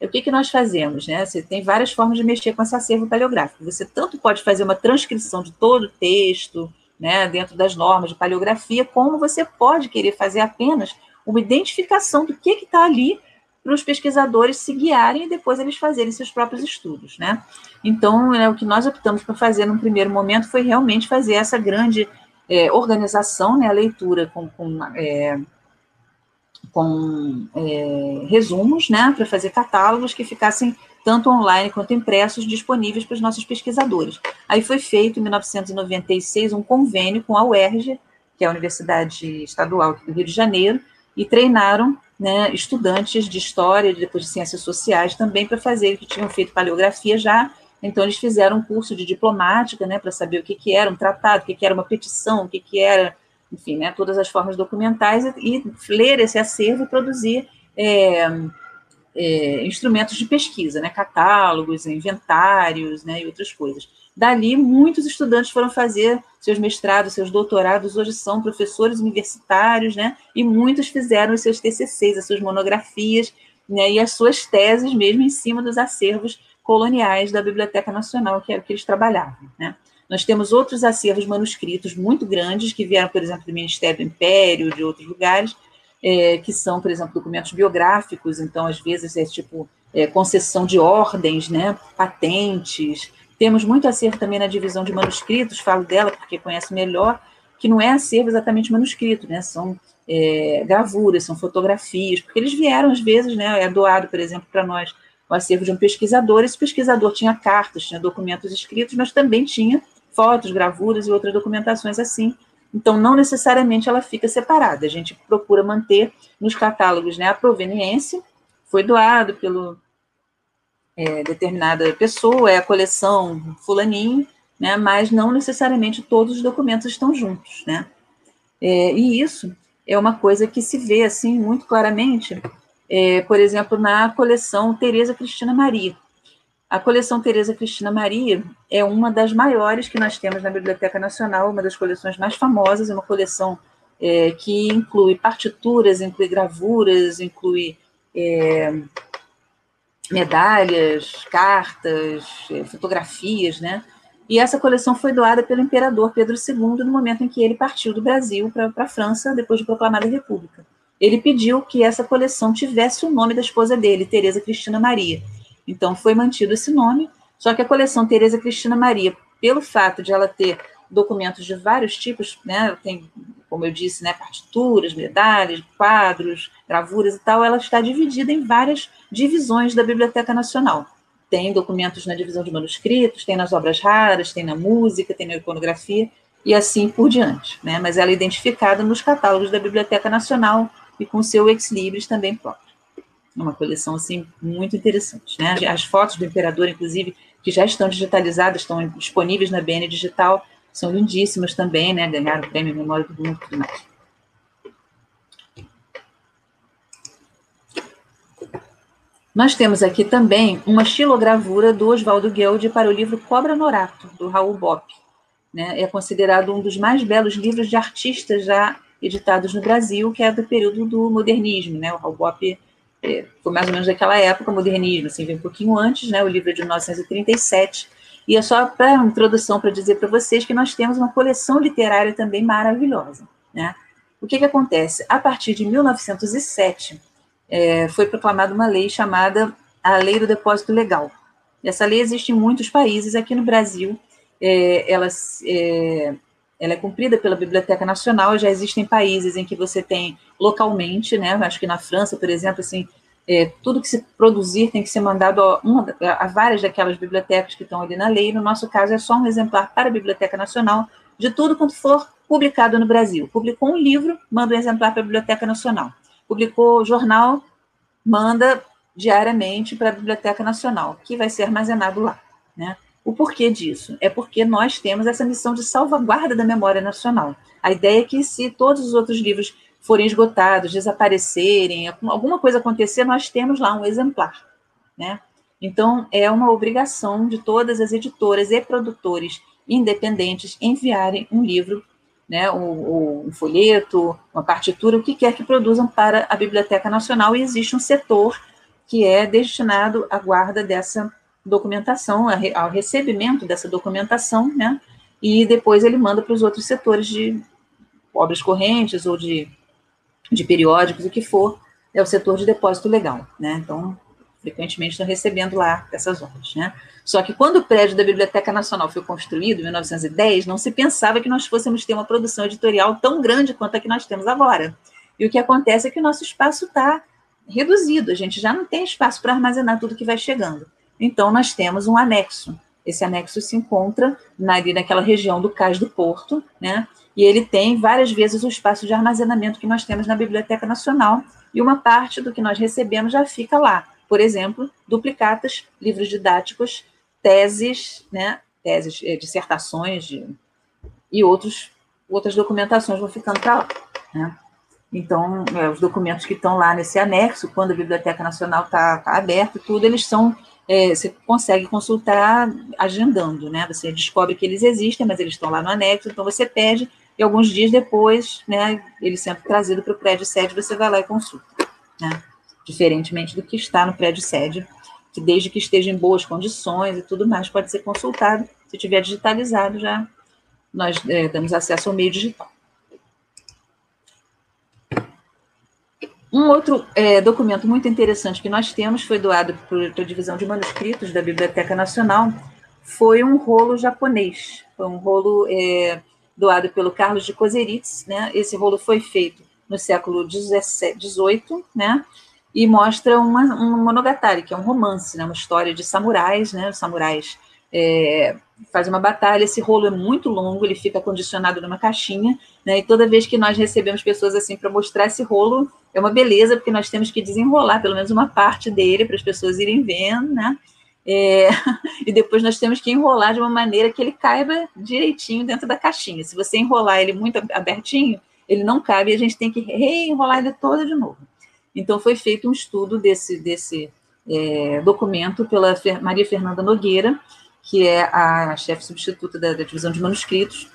O que, que nós fazemos, né? Você tem várias formas de mexer com esse acervo paleográfico. Você tanto pode fazer uma transcrição de todo o texto, né, dentro das normas de paleografia, como você pode querer fazer apenas uma identificação do que está ali para os pesquisadores se guiarem e depois eles fazerem seus próprios estudos, né? Então, né, o que nós optamos para fazer no primeiro momento foi realmente fazer essa grande é, organização, né, a leitura com, com, é, com é, resumos, né, para fazer catálogos que ficassem tanto online quanto impressos, disponíveis para os nossos pesquisadores. Aí foi feito, em 1996, um convênio com a UERJ, que é a Universidade Estadual do Rio de Janeiro, e treinaram né, estudantes de História, depois de Ciências Sociais, também para fazer, que tinham feito paleografia já, então eles fizeram um curso de diplomática, né, para saber o que, que era um tratado, o que, que era uma petição, o que, que era, enfim, né, todas as formas documentais, e, e ler esse acervo e produzir... É, é, instrumentos de pesquisa, né, catálogos, inventários, né, e outras coisas. Dali, muitos estudantes foram fazer seus mestrados, seus doutorados, hoje são professores universitários, né, e muitos fizeram os seus TCCs, as suas monografias, né, e as suas teses mesmo em cima dos acervos coloniais da Biblioteca Nacional, que era o que eles trabalhavam, né. Nós temos outros acervos manuscritos muito grandes, que vieram, por exemplo, do Ministério do Império, de outros lugares, é, que são, por exemplo, documentos biográficos, então, às vezes, é tipo é, concessão de ordens, né, patentes. Temos muito acervo também na divisão de manuscritos, falo dela porque conheço melhor, que não é acervo exatamente manuscrito, né, são é, gravuras, são fotografias, porque eles vieram, às vezes, né, é doado, por exemplo, para nós o acervo de um pesquisador, esse pesquisador tinha cartas, tinha documentos escritos, mas também tinha fotos, gravuras e outras documentações assim. Então, não necessariamente ela fica separada. A gente procura manter nos catálogos né, a proveniência, foi doado pelo é, determinada pessoa, é a coleção fulaninho, né, mas não necessariamente todos os documentos estão juntos, né? É, e isso é uma coisa que se vê assim muito claramente, é, por exemplo, na coleção Teresa Cristina Maria. A coleção Teresa Cristina Maria é uma das maiores que nós temos na Biblioteca Nacional, uma das coleções mais famosas, uma coleção é, que inclui partituras, inclui gravuras, inclui é, medalhas, cartas, é, fotografias, né? E essa coleção foi doada pelo imperador Pedro II no momento em que ele partiu do Brasil para a França, depois de proclamada a República. Ele pediu que essa coleção tivesse o nome da esposa dele, Teresa Cristina Maria. Então foi mantido esse nome, só que a coleção Teresa Cristina Maria, pelo fato de ela ter documentos de vários tipos, né, tem, como eu disse, né, partituras, medalhas, quadros, gravuras e tal, ela está dividida em várias divisões da Biblioteca Nacional. Tem documentos na divisão de manuscritos, tem nas obras raras, tem na música, tem na iconografia e assim por diante. Né? Mas ela é identificada nos catálogos da Biblioteca Nacional e com seu ex-libris também próprio. Uma coleção assim muito interessante. Né? As fotos do imperador, inclusive, que já estão digitalizadas, estão disponíveis na BN Digital, são lindíssimas também, né? ganharam o prêmio Memória do Mundo e tudo mais. Nós temos aqui também uma xilogravura do Oswaldo Guild para o livro Cobra Norato, do Raul Bopp. Né? É considerado um dos mais belos livros de artistas já editados no Brasil, que é do período do modernismo. Né? O Raul Bopp foi mais ou menos daquela época, modernismo, assim, vem um pouquinho antes, né? o livro é de 1937. E é só para introdução para dizer para vocês que nós temos uma coleção literária também maravilhosa. Né? O que, que acontece? A partir de 1907, é, foi proclamada uma lei chamada a Lei do Depósito Legal. Essa lei existe em muitos países, aqui no Brasil, é, ela, é, ela é cumprida pela Biblioteca Nacional, já existem países em que você tem localmente, né, acho que na França, por exemplo, assim, é, tudo que se produzir tem que ser mandado a, uma, a várias daquelas bibliotecas que estão ali na lei, no nosso caso é só um exemplar para a Biblioteca Nacional, de tudo quanto for publicado no Brasil. Publicou um livro, manda um exemplar para a Biblioteca Nacional publicou jornal, manda diariamente para a Biblioteca Nacional, que vai ser armazenado lá. Né? O porquê disso? É porque nós temos essa missão de salvaguarda da memória nacional. A ideia é que, se todos os outros livros forem esgotados, desaparecerem, alguma coisa acontecer, nós temos lá um exemplar. Né? Então, é uma obrigação de todas as editoras e produtores independentes enviarem um livro né, um, um, folheto, uma partitura, o que quer que produzam para a Biblioteca Nacional, e existe um setor que é destinado à guarda dessa documentação, ao recebimento dessa documentação, né, e depois ele manda para os outros setores de obras correntes ou de, de periódicos, o que for, é o setor de depósito legal, né, então frequentemente estão recebendo lá essas obras, né? Só que quando o prédio da Biblioteca Nacional foi construído, em 1910, não se pensava que nós fôssemos ter uma produção editorial tão grande quanto a que nós temos agora. E o que acontece é que o nosso espaço está reduzido, a gente já não tem espaço para armazenar tudo que vai chegando. Então, nós temos um anexo. Esse anexo se encontra ali naquela região do Cais do Porto, né? E ele tem várias vezes o espaço de armazenamento que nós temos na Biblioteca Nacional, e uma parte do que nós recebemos já fica lá por exemplo, duplicatas, livros didáticos, teses, né, teses, eh, dissertações de, e outros, outras documentações vão ficando para lá. Né? Então, é, os documentos que estão lá nesse anexo, quando a Biblioteca Nacional está tá aberta, tudo, eles são, é, você consegue consultar agendando, né? Você descobre que eles existem, mas eles estão lá no anexo, então você pede, e alguns dias depois, né, ele sempre trazido para o prédio sede, você vai lá e consulta, né? diferentemente do que está no prédio sede, que desde que esteja em boas condições e tudo mais, pode ser consultado. Se tiver digitalizado, já nós é, temos acesso ao meio digital. Um outro é, documento muito interessante que nós temos, foi doado para a Divisão de Manuscritos da Biblioteca Nacional, foi um rolo japonês. Foi um rolo é, doado pelo Carlos de Kozeritz. Né? Esse rolo foi feito no século XVIII, né? e mostra uma, um monogatari, que é um romance, né, uma história de samurais, né, samurais é, faz uma batalha. Esse rolo é muito longo, ele fica condicionado numa caixinha, né? E toda vez que nós recebemos pessoas assim para mostrar esse rolo, é uma beleza, porque nós temos que desenrolar pelo menos uma parte dele para as pessoas irem vendo, né? É, e depois nós temos que enrolar de uma maneira que ele caiba direitinho dentro da caixinha. Se você enrolar ele muito abertinho, ele não cabe e a gente tem que reenrolar ele todo de novo. Então, foi feito um estudo desse, desse é, documento pela Maria Fernanda Nogueira, que é a chefe substituta da, da divisão de manuscritos,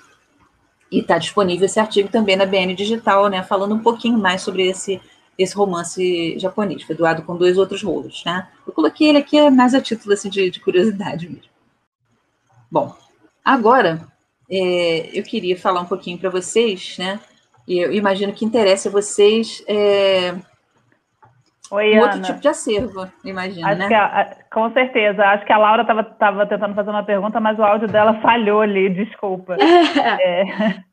e está disponível esse artigo também na BN Digital, né, falando um pouquinho mais sobre esse, esse romance japonês, foi doado com dois outros rolos, né? Eu coloquei ele aqui mais a título assim, de, de curiosidade mesmo. Bom, agora é, eu queria falar um pouquinho para vocês, né? E eu imagino que interessa a vocês é, Oi, um Ana. outro tipo de acervo, imagino, acho né? A, com certeza. Acho que a Laura estava tentando fazer uma pergunta, mas o áudio dela falhou ali, desculpa. É. É.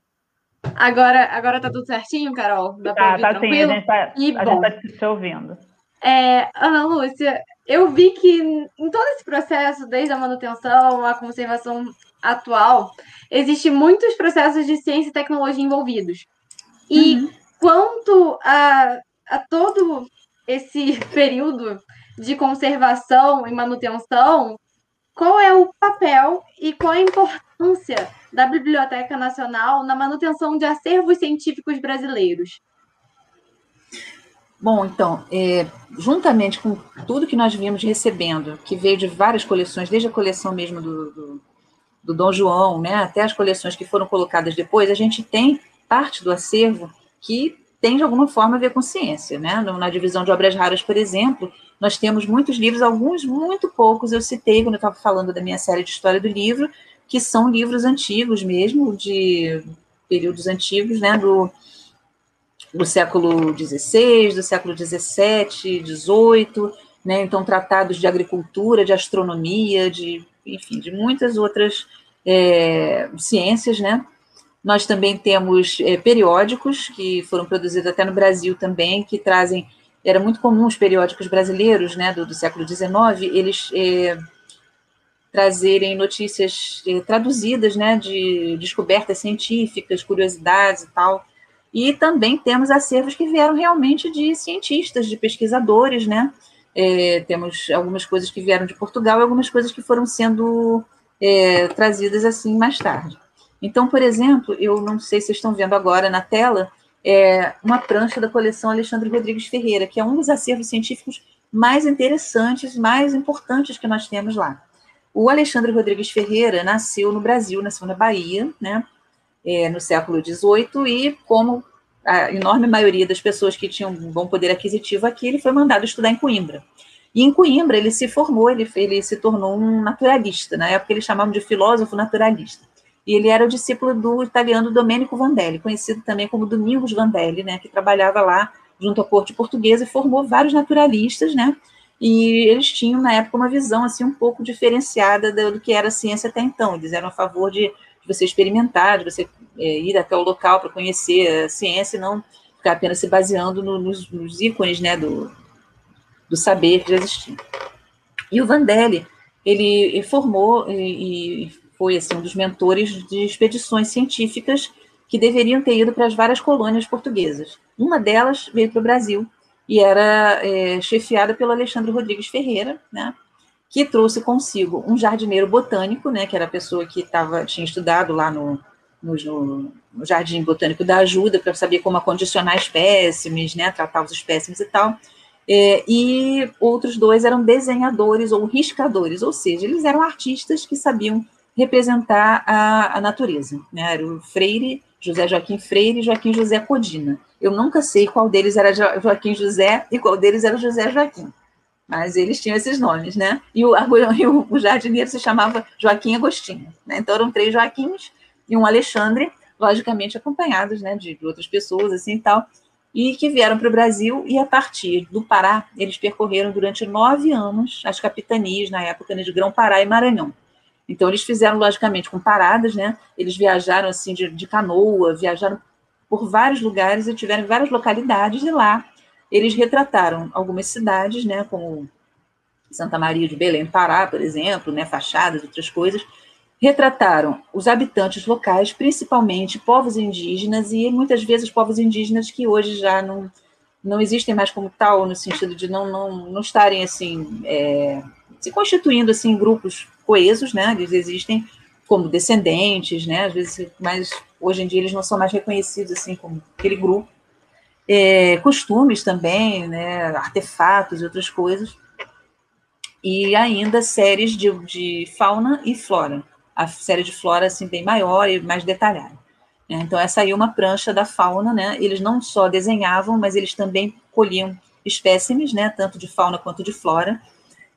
Agora, agora tá tudo certinho, Carol? Dá tá, tá sim, a gente tá, e, a bom, gente tá te ouvindo. É, Ana Lúcia, eu vi que em todo esse processo, desde a manutenção à conservação atual, existem muitos processos de ciência e tecnologia envolvidos. E uhum. quanto a, a todo esse período de conservação e manutenção, qual é o papel e qual a importância da Biblioteca Nacional na manutenção de acervos científicos brasileiros? Bom, então, é, juntamente com tudo que nós vimos recebendo, que veio de várias coleções, desde a coleção mesmo do, do, do Dom João, né, até as coleções que foram colocadas depois, a gente tem parte do acervo que tem de alguma forma a ver com ciência, né? Na divisão de obras raras, por exemplo, nós temos muitos livros, alguns muito poucos, eu citei quando eu estava falando da minha série de história do livro, que são livros antigos mesmo, de períodos antigos, né? Do, do século XVI, do século XVII, XVIII, né? Então, tratados de agricultura, de astronomia, de, enfim, de muitas outras é, ciências, né? Nós também temos é, periódicos que foram produzidos até no Brasil também, que trazem. Era muito comum os periódicos brasileiros, né, do, do século XIX, eles é, trazerem notícias é, traduzidas, né, de descobertas científicas, curiosidades e tal. E também temos acervos que vieram realmente de cientistas, de pesquisadores, né? Temos algumas coisas que vieram de Portugal e algumas coisas que foram sendo trazidas assim mais tarde. Então, por exemplo, eu não sei se vocês estão vendo agora na tela, é uma prancha da coleção Alexandre Rodrigues Ferreira, que é um dos acervos científicos mais interessantes, mais importantes que nós temos lá. O Alexandre Rodrigues Ferreira nasceu no Brasil, nasceu na Bahia, né, é, no século XVIII, e como a enorme maioria das pessoas que tinham um bom poder aquisitivo aqui, ele foi mandado estudar em Coimbra. E em Coimbra ele se formou, ele, ele se tornou um naturalista, na época eles chamavam de filósofo naturalista e ele era o discípulo do italiano Domenico Vandelli, conhecido também como Domingos Vandelli, né, que trabalhava lá junto à corte portuguesa e formou vários naturalistas, né, e eles tinham, na época, uma visão, assim, um pouco diferenciada do, que era a ciência até então, eles eram a favor de, de você experimentar, de você é, ir até o local para conhecer a ciência e não ficar apenas se baseando no, nos, nos, ícones, né, do, do saber que já existia. E o Vandelli, ele formou e, e foi assim, um dos mentores de expedições científicas que deveriam ter ido para as várias colônias portuguesas. Uma delas veio para o Brasil e era é, chefiada pelo Alexandre Rodrigues Ferreira, né, que trouxe consigo um jardineiro botânico, né, que era a pessoa que tava, tinha estudado lá no, no, no Jardim Botânico da Ajuda para saber como acondicionar espécimes, né, tratar os espécimes e tal. É, e outros dois eram desenhadores ou riscadores, ou seja, eles eram artistas que sabiam representar a, a natureza. Né? Era o Freire, José Joaquim Freire e Joaquim José Codina. Eu nunca sei qual deles era Joaquim José e qual deles era José Joaquim. Mas eles tinham esses nomes, né? E o, e o, o jardineiro se chamava Joaquim Agostinho. Né? Então eram três Joaquins e um Alexandre, logicamente acompanhados né, de, de outras pessoas assim e tal, e que vieram para o Brasil e a partir do Pará eles percorreram durante nove anos as capitanias na época né, de Grão-Pará e Maranhão. Então, eles fizeram, logicamente, com paradas, né? Eles viajaram, assim, de, de canoa, viajaram por vários lugares e tiveram várias localidades, e lá eles retrataram algumas cidades, né? Como Santa Maria de Belém, Pará, por exemplo, né, fachadas, outras coisas, retrataram os habitantes locais, principalmente povos indígenas e muitas vezes povos indígenas que hoje já não, não existem mais como tal, no sentido de não, não, não estarem assim é, se constituindo assim em grupos coesos, né? Eles existem como descendentes, né? Às vezes, mas hoje em dia eles não são mais reconhecidos assim como aquele grupo. É, costumes também, né? Artefatos e outras coisas. E ainda séries de, de fauna e flora a série de flora assim bem maior e mais detalhada. Né? Então essa aí é uma prancha da fauna, né? Eles não só desenhavam, mas eles também colhiam espécimes, né? Tanto de fauna quanto de flora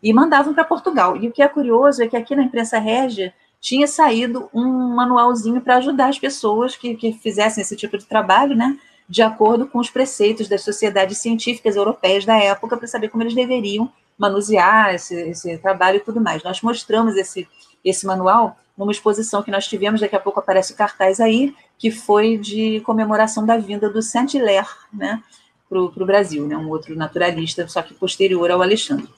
e mandavam para Portugal. E o que é curioso é que aqui na imprensa régia tinha saído um manualzinho para ajudar as pessoas que, que fizessem esse tipo de trabalho, né? De acordo com os preceitos das sociedades científicas europeias da época, para saber como eles deveriam manusear esse, esse trabalho e tudo mais. Nós mostramos esse, esse manual numa exposição que nós tivemos, daqui a pouco aparece o cartaz aí, que foi de comemoração da vinda do Saint-Hilaire, né, para o Brasil, né, um outro naturalista, só que posterior ao Alexandre.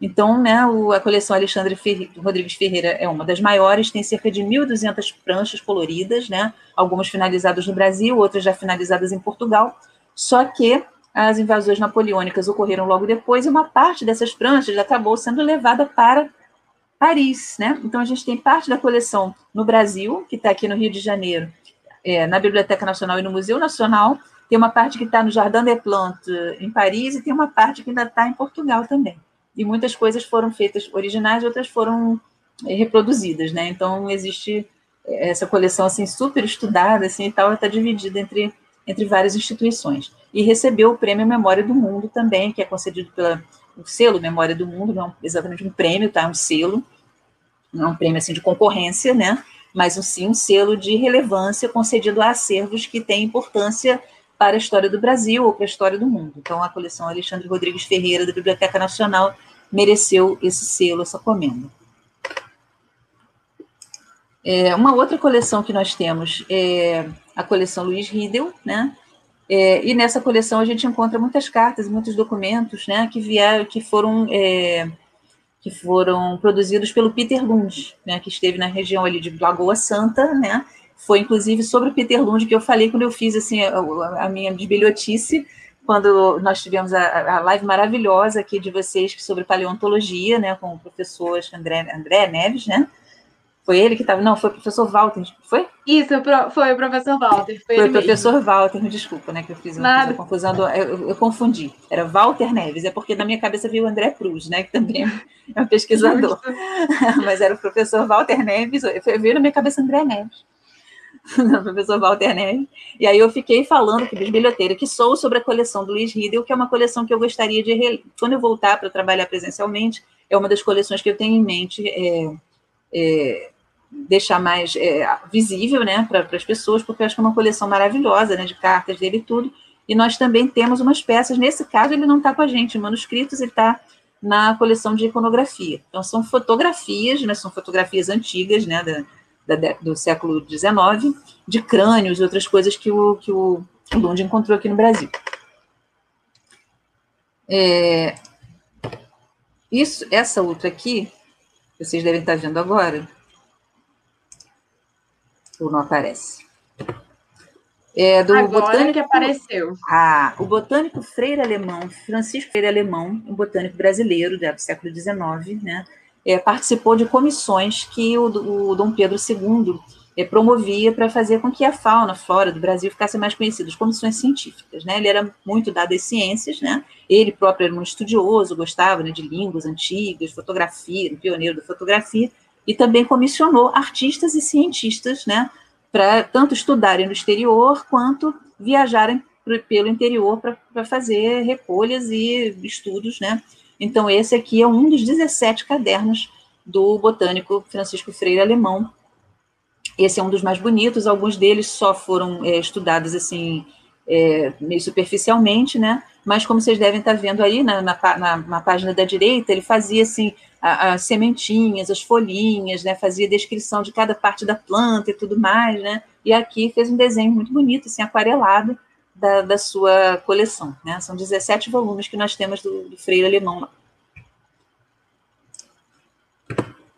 Então, né, a coleção Alexandre Ferri, Rodrigues Ferreira é uma das maiores, tem cerca de 1.200 pranchas coloridas, né, algumas finalizadas no Brasil, outras já finalizadas em Portugal, só que as invasões napoleônicas ocorreram logo depois e uma parte dessas pranchas acabou sendo levada para Paris, né? Então a gente tem parte da coleção no Brasil, que está aqui no Rio de Janeiro, é, na Biblioteca Nacional e no Museu Nacional. Tem uma parte que está no Jardin des Plantes, em Paris, e tem uma parte que ainda está em Portugal também. E muitas coisas foram feitas originais, outras foram é, reproduzidas, né? Então existe é, essa coleção assim super estudada, assim e tal, está dividida entre entre várias instituições. E recebeu o Prêmio Memória do Mundo também, que é concedido pela o selo Memória do Mundo, não é exatamente um prêmio, tá? Um selo, não é um prêmio assim de concorrência, né? Mas sim um selo de relevância concedido a acervos que têm importância para a história do Brasil ou para a história do mundo. Então, a coleção Alexandre Rodrigues Ferreira, da Biblioteca Nacional, mereceu esse selo, essa comenda. É, uma outra coleção que nós temos é a coleção Luiz Riedel, né? É, e nessa coleção a gente encontra muitas cartas, muitos documentos, né, que vieram, que foram é, que foram produzidos pelo Peter Lund, né, que esteve na região ali de Lagoa Santa, né, foi inclusive sobre o Peter Lund que eu falei quando eu fiz assim a, a minha bisbilhotice, quando nós tivemos a, a, live maravilhosa aqui de vocês sobre paleontologia, né, com o professor André, André Neves, né, foi ele que estava. Não, foi o professor Walter. Foi? Isso, foi o professor Walter. Foi, foi o professor mesmo. Walter, me desculpa, né? Que eu fiz uma, confusão. Do, eu, eu, confundi. Era Walter Neves, é porque na minha cabeça veio o André Cruz, né? Que também é um pesquisador. Mas era o professor Walter Neves, veio na minha cabeça André Neves. o professor Walter Neves. E aí eu fiquei falando que bisbilhoteira, que sou sobre a coleção do Luiz Riedel, que é uma coleção que eu gostaria de. Quando eu voltar para trabalhar presencialmente, é uma das coleções que eu tenho em mente. É, é, deixar mais é, visível né, para as pessoas, porque eu acho que é uma coleção maravilhosa né, de cartas dele e tudo. E nós também temos umas peças, nesse caso ele não está com a gente, manuscritos, ele está na coleção de iconografia. Então são fotografias, né, são fotografias antigas né, da, da, do século XIX, de crânios e outras coisas que o, que o Lund encontrou aqui no Brasil. É, isso, essa outra aqui, vocês devem estar vendo agora, ou não aparece? É do Agora botânico que apareceu. Ah, o botânico Freire Alemão, Francisco Freire Alemão, um botânico brasileiro do século XIX, né? É, participou de comissões que o, o Dom Pedro II é, promovia para fazer com que a fauna, a flora do Brasil ficasse mais conhecida, as comissões científicas, né? Ele era muito dado às ciências, né? Ele próprio era um estudioso, gostava né, de línguas antigas, fotografia, um pioneiro da fotografia, e também comissionou artistas e cientistas, né, para tanto estudarem no exterior quanto viajarem pelo interior para fazer recolhas e estudos, né? Então esse aqui é um dos 17 cadernos do botânico Francisco Freire Alemão. Esse é um dos mais bonitos, alguns deles só foram é, estudados assim é, meio superficialmente, né? Mas como vocês devem estar vendo aí na, na, na página da direita, ele fazia assim as sementinhas, as folhinhas, né? Fazia descrição de cada parte da planta e tudo mais, né? E aqui fez um desenho muito bonito, assim, aquarelado da, da sua coleção, né? São 17 volumes que nós temos do, do Freire Alemão lá.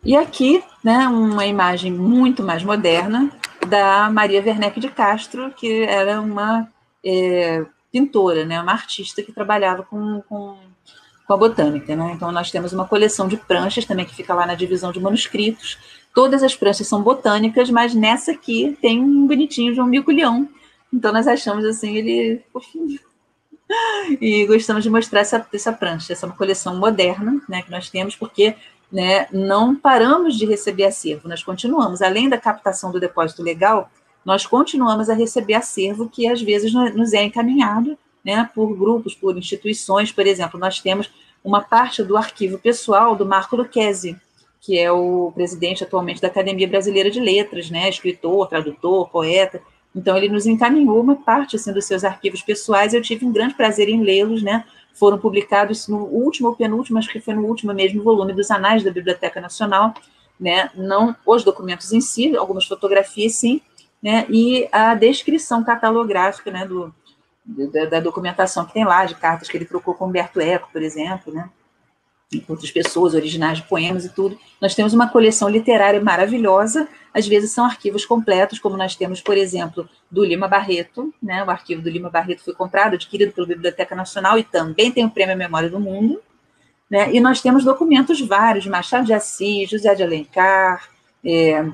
E aqui, né, uma imagem muito mais moderna da Maria Werneck de Castro, que era uma é, pintora, né, uma artista que trabalhava com, com, com, a botânica. Né? Então, nós temos uma coleção de pranchas também que fica lá na divisão de manuscritos. Todas as pranchas são botânicas, mas nessa aqui tem um bonitinho João Mico-Leão. Então, nós achamos assim ele. E gostamos de mostrar essa, essa prancha. Essa é uma coleção moderna né, que nós temos, porque né, não paramos de receber acervo, nós continuamos, além da captação do depósito legal, nós continuamos a receber acervo que às vezes nos é encaminhado né, por grupos, por instituições, por exemplo, nós temos uma parte do arquivo pessoal do Marco Lucchesi, que é o presidente atualmente da Academia Brasileira de Letras, né, escritor, tradutor, poeta, então ele nos encaminhou uma parte assim, dos seus arquivos pessoais, eu tive um grande prazer em lê-los, né, foram publicados no último ou penúltimo, acho que foi no último mesmo volume dos Anais da Biblioteca Nacional, né, não os documentos em si, algumas fotografias sim, né, e a descrição catalográfica, né, do, da, da, documentação que tem lá, de cartas que ele trocou com Humberto Eco, por exemplo, né, outras pessoas, originais de poemas e tudo. Nós temos uma coleção literária maravilhosa, às vezes são arquivos completos, como nós temos, por exemplo, do Lima Barreto, né? O arquivo do Lima Barreto foi comprado, adquirido pela Biblioteca Nacional e também tem o Prêmio Memória do Mundo, né? E nós temos documentos vários, Machado de Assis, José de Alencar, é,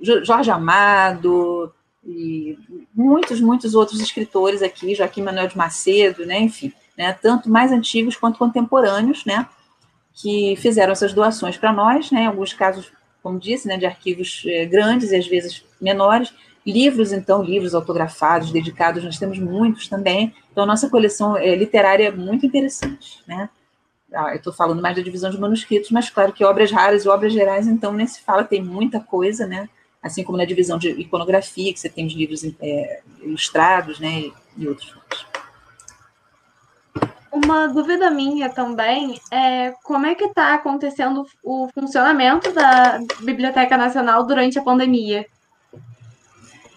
Jorge Amado, e muitos, muitos outros escritores aqui, Joaquim Manuel de Macedo, né? Enfim, né? Tanto mais antigos quanto contemporâneos, né? Que fizeram essas doações para nós, né, em alguns casos, como disse, né, de arquivos é, grandes e às vezes menores, livros, então, livros autografados, dedicados, nós temos muitos também, então a nossa coleção é, literária é muito interessante, né, ah, eu estou falando mais da divisão de manuscritos, mas claro que obras raras e obras gerais, então, nem se fala, tem muita coisa, né, assim como na divisão de iconografia, que você tem os livros é, ilustrados, né, e outros uma dúvida minha também é como é que está acontecendo o funcionamento da Biblioteca Nacional durante a pandemia?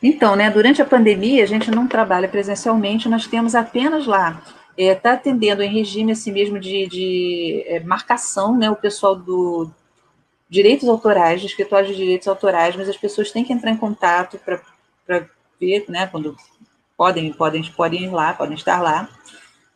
Então, né, durante a pandemia, a gente não trabalha presencialmente, nós temos apenas lá, está é, tá atendendo em regime assim mesmo de, de é, marcação, né, o pessoal do direitos autorais, do escritório de direitos autorais, mas as pessoas têm que entrar em contato para ver, né, quando podem, podem, podem ir lá, podem estar lá,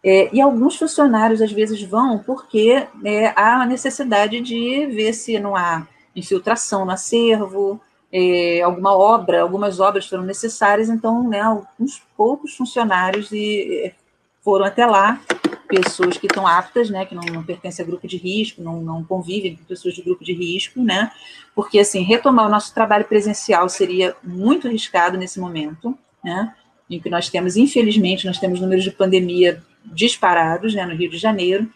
é, e alguns funcionários às vezes vão porque é, há a necessidade de ver se não há infiltração no acervo, é, alguma obra, algumas obras foram necessárias, então né, alguns poucos funcionários e, é, foram até lá, pessoas que estão aptas, né, que não, não pertencem a grupo de risco, não, não convivem com pessoas de grupo de risco, né, porque assim, retomar o nosso trabalho presencial seria muito arriscado nesse momento, né, em que nós temos, infelizmente, nós temos números de pandemia disparados né, no Rio de Janeiro.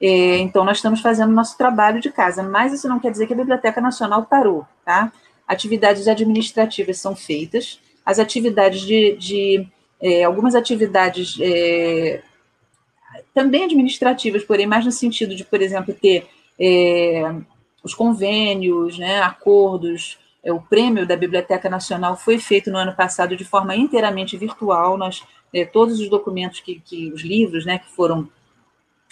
É, então, nós estamos fazendo nosso trabalho de casa, mas isso não quer dizer que a Biblioteca Nacional parou, tá? Atividades administrativas são feitas, as atividades de, de é, algumas atividades é, também administrativas, porém mais no sentido de, por exemplo, ter é, os convênios, né, acordos, é, o prêmio da Biblioteca Nacional foi feito no ano passado de forma inteiramente virtual, nós é, todos os documentos que, que, os livros, né, que foram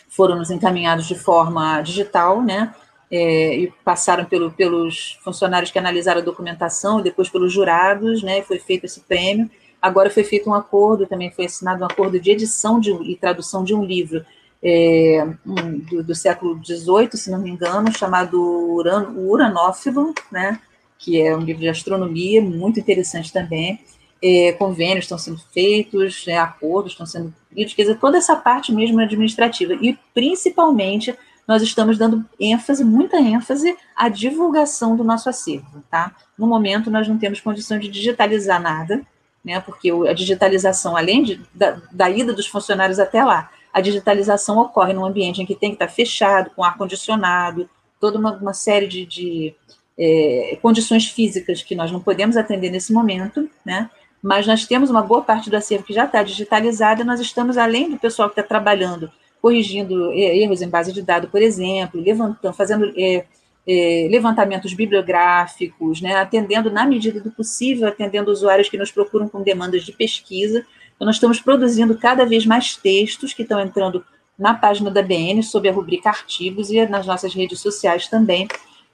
foram nos encaminhados de forma digital, né, é, e passaram pelo, pelos funcionários que analisaram a documentação, e depois pelos jurados, né, foi feito esse prêmio. Agora foi feito um acordo, também foi assinado um acordo de edição de, e tradução de um livro é, do, do, século XVIII, se não me engano, chamado Uran, Uranófilo, né, que é um livro de astronomia, muito interessante também é, convênios estão sendo feitos, é, acordos estão sendo feitos, quer dizer, toda essa parte mesmo administrativa. E, principalmente, nós estamos dando ênfase, muita ênfase, à divulgação do nosso acervo, tá? No momento, nós não temos condição de digitalizar nada, né, porque a digitalização, além de, da, da ida dos funcionários até lá, a digitalização ocorre num ambiente em que tem que estar fechado, com ar-condicionado, toda uma, uma série de, de é, condições físicas que nós não podemos atender nesse momento, né? Mas nós temos uma boa parte do acervo que já está digitalizado e nós estamos, além do pessoal que está trabalhando, corrigindo é, erros em base de dados, por exemplo, levantando, fazendo é, é, levantamentos bibliográficos, né, atendendo, na medida do possível, atendendo usuários que nos procuram com demandas de pesquisa. Então, nós estamos produzindo cada vez mais textos que estão entrando na página da BN, sob a rubrica artigos e nas nossas redes sociais também,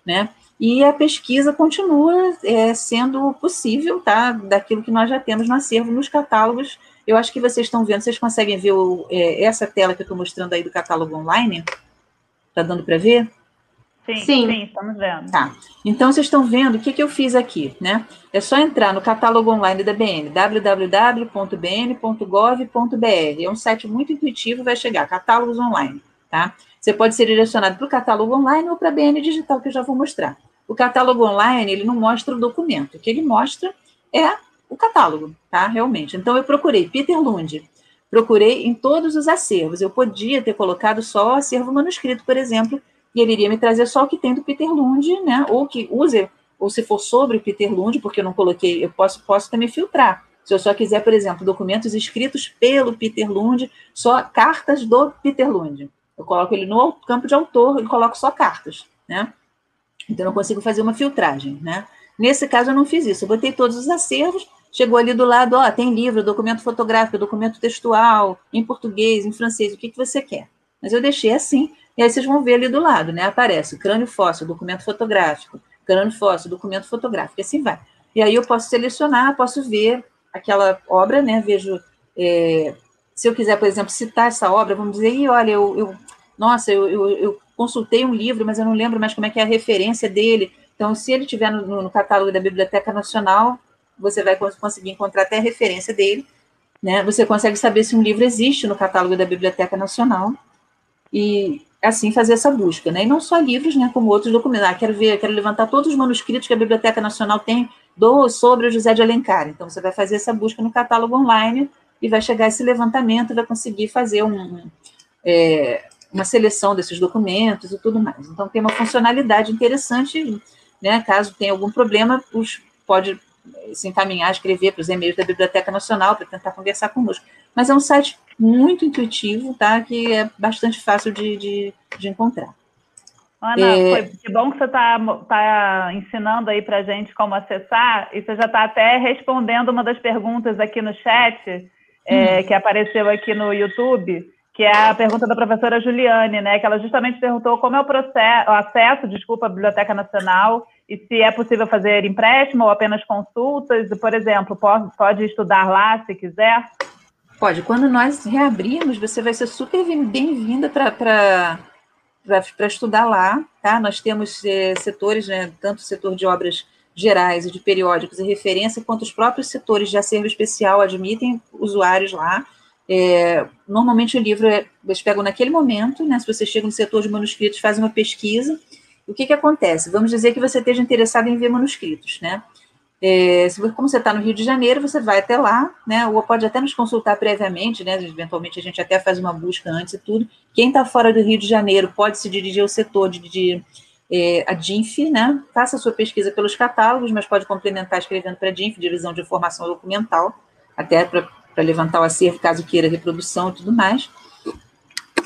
né, e a pesquisa continua é, sendo possível, tá? Daquilo que nós já temos no acervo, nos catálogos. Eu acho que vocês estão vendo, vocês conseguem ver o, é, essa tela que eu estou mostrando aí do catálogo online? Está dando para ver? Sim, sim, sim, estamos vendo. Tá. Então, vocês estão vendo o que, que eu fiz aqui, né? É só entrar no catálogo online da BN, www.bn.gov.br. É um site muito intuitivo, vai chegar, catálogos online, tá? Você pode ser direcionado para o catálogo online ou para a BN digital, que eu já vou mostrar. O catálogo online, ele não mostra o documento, o que ele mostra é o catálogo, tá? Realmente. Então, eu procurei Peter Lund, procurei em todos os acervos. Eu podia ter colocado só o acervo manuscrito, por exemplo, e ele iria me trazer só o que tem do Peter Lund, né? Ou que use, ou se for sobre o Peter Lund, porque eu não coloquei, eu posso, posso também filtrar. Se eu só quiser, por exemplo, documentos escritos pelo Peter Lund, só cartas do Peter Lund. Eu coloco ele no campo de autor e coloco só cartas, né? Então, eu não consigo fazer uma filtragem, né? Nesse caso, eu não fiz isso. Eu botei todos os acervos, chegou ali do lado, ó, tem livro, documento fotográfico, documento textual, em português, em francês, o que, que você quer? Mas eu deixei assim, e aí vocês vão ver ali do lado, né? Aparece crânio fóssil, documento fotográfico, crânio fóssil, documento fotográfico, e assim vai. E aí eu posso selecionar, posso ver aquela obra, né? Vejo, é, se eu quiser, por exemplo, citar essa obra, vamos dizer, e olha, eu, eu nossa, eu, eu, eu, consultei um livro, mas eu não lembro mais como é que é a referência dele. Então, se ele tiver no, no catálogo da Biblioteca Nacional, você vai conseguir encontrar até a referência dele. Né? Você consegue saber se um livro existe no catálogo da Biblioteca Nacional. E assim fazer essa busca, né? E não só livros, né, como outros documentos. Ah, quero ver, quero levantar todos os manuscritos que a Biblioteca Nacional tem do sobre o José de Alencar. Então você vai fazer essa busca no catálogo online e vai chegar esse levantamento, vai conseguir fazer um, é, uma seleção desses documentos e tudo mais. Então tem uma funcionalidade interessante, né? Caso tenha algum problema, os, pode se encaminhar, escrever para os e-mails da Biblioteca Nacional para tentar conversar conosco. Mas é um site muito intuitivo, tá? Que é bastante fácil de, de, de encontrar. Ana, é... foi, que bom que você está tá ensinando aí para a gente como acessar, e você já está até respondendo uma das perguntas aqui no chat, é, hum. que apareceu aqui no YouTube, que é a pergunta da professora Juliane, né? Que ela justamente perguntou como é o processo, o acesso, desculpa, à Biblioteca Nacional e se é possível fazer empréstimo ou apenas consultas. Por exemplo, pode, pode estudar lá se quiser? Pode. Quando nós reabrirmos, você vai ser super bem-vinda para estudar lá, tá? Nós temos é, setores, né, tanto o setor de obras gerais e de periódicos e referência, quanto os próprios setores de acervo especial admitem usuários lá. É, normalmente o livro é, eles pegam naquele momento, né? Se você chega no setor de manuscritos, faz uma pesquisa. O que, que acontece? Vamos dizer que você esteja interessado em ver manuscritos, né? É, se, como você está no Rio de Janeiro, você vai até lá, né? Ou pode até nos consultar previamente, né? Eventualmente a gente até faz uma busca antes e tudo. Quem está fora do Rio de Janeiro pode se dirigir ao setor de, de é, a DINF, né? Faça sua pesquisa pelos catálogos, mas pode complementar escrevendo para a DINF, Divisão de Informação Documental, até para levantar o acervo, caso queira reprodução e tudo mais.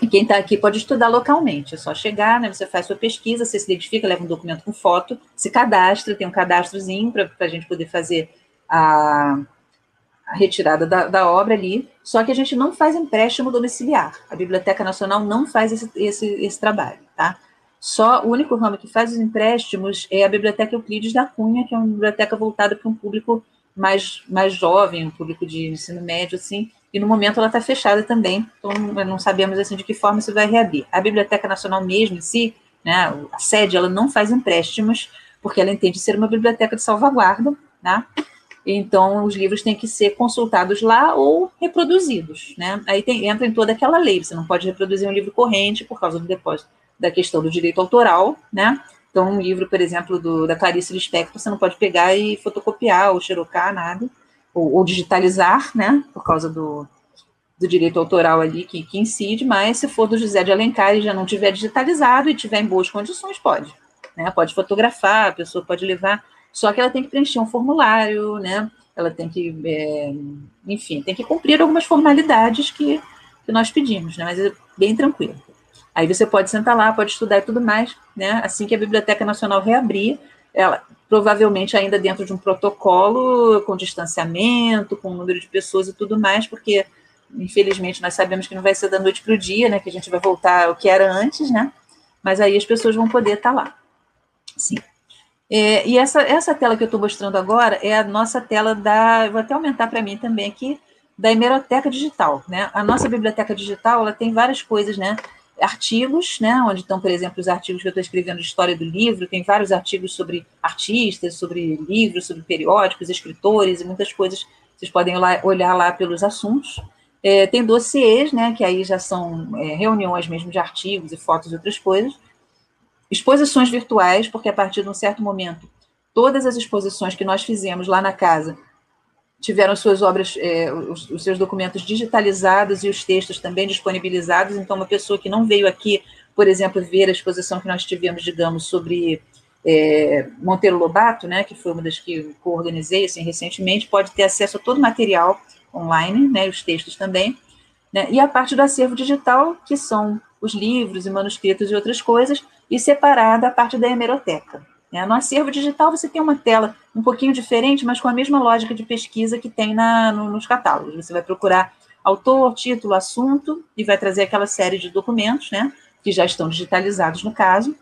E quem está aqui pode estudar localmente, é só chegar, né, você faz sua pesquisa, você se identifica, leva um documento com foto, se cadastra, tem um cadastrozinho para a gente poder fazer a, a retirada da, da, obra ali, só que a gente não faz empréstimo domiciliar, a Biblioteca Nacional não faz esse, esse, esse trabalho, tá? Só o único ramo que faz os empréstimos é a Biblioteca Euclides da Cunha, que é uma biblioteca voltada para um público mais, mais jovem, um público de ensino médio, assim, e no momento ela está fechada também, então não sabemos, assim, de que forma isso vai reabrir. A Biblioteca Nacional mesmo em si, né, a sede, ela não faz empréstimos, porque ela entende ser uma biblioteca de salvaguarda, né, então os livros têm que ser consultados lá ou reproduzidos, né, aí tem, entra em toda aquela lei, você não pode reproduzir um livro corrente por causa do depósito da questão do direito autoral, né, então, um livro, por exemplo, do, da Clarice Lispector, você não pode pegar e fotocopiar ou xerocar nada, ou, ou digitalizar, né, por causa do, do direito autoral ali que, que incide, mas se for do José de Alencar e já não tiver digitalizado e tiver em boas condições, pode. Né, pode fotografar, a pessoa pode levar, só que ela tem que preencher um formulário, né, ela tem que, é, enfim, tem que cumprir algumas formalidades que, que nós pedimos, né, mas é bem tranquilo. Aí você pode sentar lá, pode estudar e tudo mais, né? Assim que a Biblioteca Nacional reabrir, ela provavelmente ainda dentro de um protocolo com distanciamento, com número de pessoas e tudo mais, porque infelizmente nós sabemos que não vai ser da noite para o dia, né? Que a gente vai voltar ao que era antes, né? Mas aí as pessoas vão poder estar lá. Sim. É, e essa, essa tela que eu estou mostrando agora é a nossa tela da. Vou até aumentar para mim também aqui, da hemeroteca digital. Né? A nossa biblioteca digital ela tem várias coisas, né? Artigos, né? Onde estão, por exemplo, os artigos que eu estou escrevendo de história do livro, tem vários artigos sobre artistas, sobre livros, sobre periódicos, escritores e muitas coisas. Vocês podem lá, olhar lá pelos assuntos. É, tem dossiês, né? Que aí já são é, reuniões mesmo de artigos e fotos e outras coisas exposições virtuais, porque a partir de um certo momento, todas as exposições que nós fizemos lá na casa tiveram suas obras, é, os, os, seus documentos digitalizados e os textos também disponibilizados. Então, uma pessoa que não veio aqui, por exemplo, ver a exposição que nós tivemos, digamos, sobre é, Monteiro Lobato, né, que foi uma das que eu organizei assim, recentemente, pode ter acesso a todo o material online, né, os textos também, né, e a parte do acervo digital, que são os livros e manuscritos e outras coisas, e separada a parte da hemeroteca. Né? No acervo digital você tem uma tela um pouquinho diferente, mas com a mesma lógica de pesquisa que tem na, no, nos catálogos. Você vai procurar autor, título, assunto, e vai trazer aquela série de documentos, né, que já estão digitalizados no caso.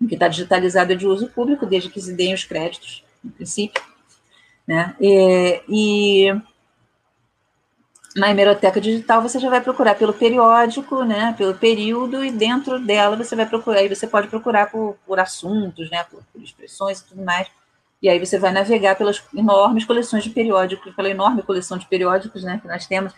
O que está digitalizado é de uso público, desde que se deem os créditos, no princípio. Né? E, e na hemeroteca digital você já vai procurar pelo periódico, né, pelo período, e dentro dela você vai procurar, aí você pode procurar por, por assuntos, né, por, por, expressões e tudo mais, e aí você vai navegar pelas enormes coleções de periódicos, pela enorme coleção de periódicos, né, que nós temos,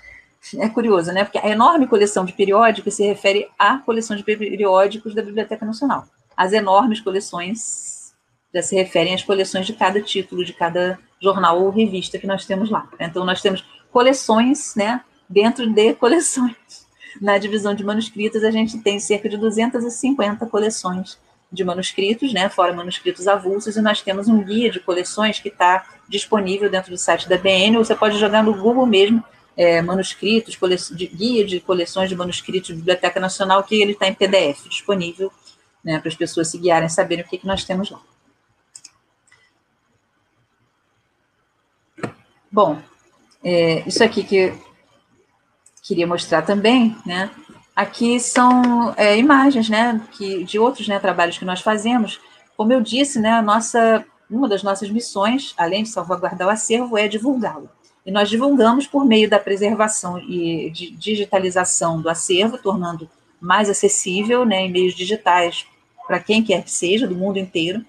é curioso, né, porque a enorme coleção de periódicos se refere à coleção de periódicos da Biblioteca Nacional. As enormes coleções já se referem às coleções de cada título, de cada jornal ou revista que nós temos lá. Então, nós temos coleções, né, dentro de coleções. Na divisão de manuscritos, a gente tem cerca de 250 coleções de manuscritos, né, fora manuscritos avulsos, e nós temos um guia de coleções que está disponível dentro do site da BN, ou você pode jogar no Google mesmo, é, manuscritos, de, guia de coleções de manuscritos de Biblioteca Nacional, que ele está em PDF disponível, né, para as pessoas se guiarem, saberem o que, que nós temos lá. Bom, é, isso aqui que eu queria mostrar também, né? Aqui são é, imagens, né, que, de outros né, trabalhos que nós fazemos. Como eu disse, né, a nossa, uma das nossas missões, além de salvaguardar o acervo, é divulgá-lo. E nós divulgamos por meio da preservação e digitalização do acervo, tornando mais acessível né, em meios digitais para quem quer que seja, do mundo inteiro,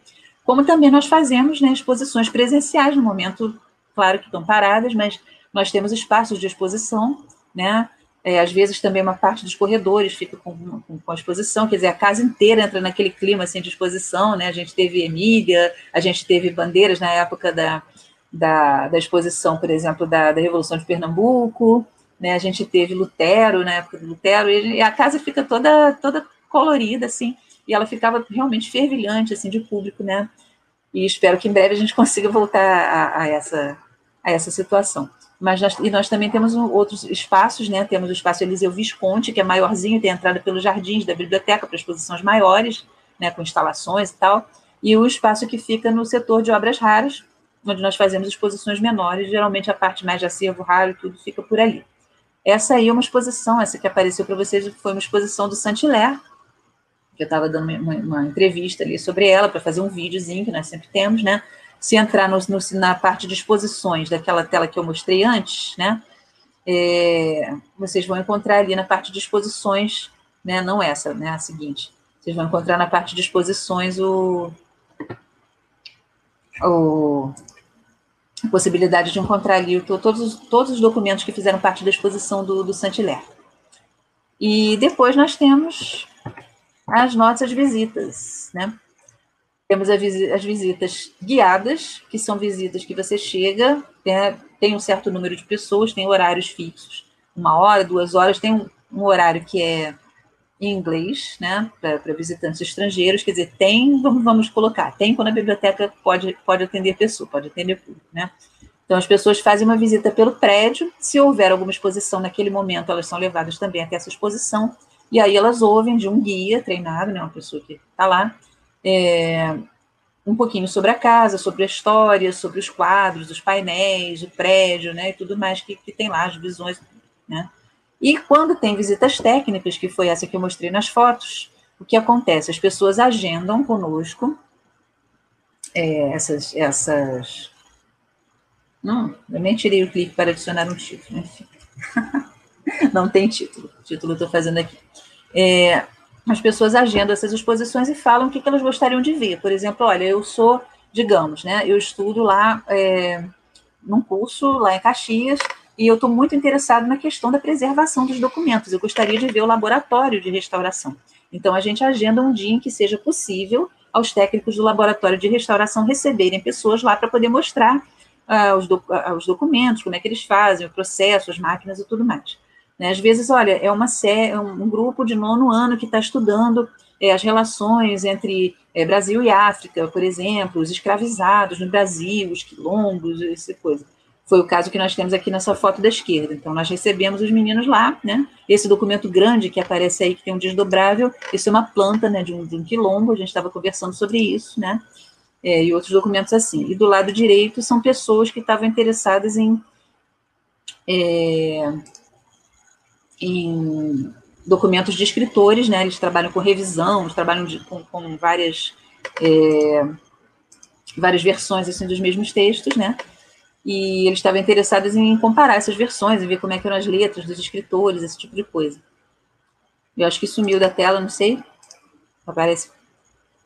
como também nós fazemos né, exposições presenciais, no momento, claro que estão paradas, mas nós temos espaços de exposição, né? É, às vezes também uma parte dos corredores fica com, com, com, a exposição, quer dizer, a casa inteira entra naquele clima assim, de exposição, né? A gente teve Emília, a gente teve bandeiras na época da, da, da exposição, por exemplo, da, da Revolução de Pernambuco, né? A gente teve Lutero, na época do Lutero, e a casa fica toda, toda colorida, assim, e ela ficava realmente fervilhante, assim, de público, né? E espero que em breve a gente consiga voltar a, a essa, a essa situação mas nós, e nós também temos outros espaços, né? Temos o espaço Eliseu Visconti, que é maiorzinho, tem entrada pelos jardins da biblioteca para exposições maiores, né? Com instalações e tal. E o espaço que fica no setor de obras raras, onde nós fazemos exposições menores, geralmente a parte mais de acervo raro tudo fica por ali. Essa aí é uma exposição, essa que apareceu para vocês foi uma exposição do Saint-Hilaire, que eu estava dando uma, uma, entrevista ali sobre ela, para fazer um videozinho que nós sempre temos, né? Se entrar no, no, na parte de exposições daquela tela que eu mostrei antes, né, é, vocês vão encontrar ali na parte de exposições, né, não essa, né, a seguinte, vocês vão encontrar na parte de exposições o, o a possibilidade de encontrar ali todos, os, todos os documentos que fizeram parte da exposição do, do Saint-Hilaire. E depois nós temos as nossas visitas, né? Temos as visitas guiadas, que são visitas que você chega, né, tem um certo número de pessoas, tem horários fixos, uma hora, duas horas, tem um, horário que é em inglês, né, para visitantes estrangeiros, quer dizer, tem, vamos, vamos colocar, tem quando a biblioteca pode, pode atender pessoa, pode atender público, né. Então, as pessoas fazem uma visita pelo prédio, se houver alguma exposição naquele momento, elas são levadas também até essa exposição, e aí elas ouvem de um guia treinado, né, uma pessoa que está lá, é, um pouquinho sobre a casa, sobre a história, sobre os quadros, os painéis, o prédio, né, e tudo mais que, que tem lá, as visões, né. E quando tem visitas técnicas, que foi essa que eu mostrei nas fotos, o que acontece? As pessoas agendam conosco é, essas, essas. Não, eu nem tirei o clique para adicionar um título, enfim. Não tem título. O título eu estou fazendo aqui. É, as pessoas agendam essas exposições e falam o que, que elas gostariam de ver. Por exemplo, olha, eu sou, digamos, né, eu estudo lá é, num curso lá em Caxias e eu estou muito interessado na questão da preservação dos documentos. Eu gostaria de ver o laboratório de restauração. Então, a gente agenda um dia em que seja possível aos técnicos do laboratório de restauração receberem pessoas lá para poder mostrar uh, os, uh, os, documentos, como é que eles fazem, o processo, as máquinas e tudo mais. Né? Às vezes, olha, é uma é um, um grupo de nono ano que está estudando é, as relações entre é, Brasil e África, por exemplo, os escravizados no Brasil, os quilombos, essa coisa. Foi o caso que nós temos aqui nessa foto da esquerda. Então, nós recebemos os meninos lá, né? Esse documento grande que aparece aí, que tem um desdobrável, isso é uma planta, né, de um, de um quilombo, a gente estava conversando sobre isso, né? É, e outros documentos assim. E do lado direito são pessoas que estavam interessadas em, é, em documentos de escritores, né? Eles trabalham com revisão, eles trabalham de, com, com várias, é, várias versões assim, dos mesmos textos, né? e eles estavam interessados em comparar essas versões, e ver como é que eram as letras dos escritores, esse tipo de coisa. Eu acho que sumiu da tela, não sei. Aparece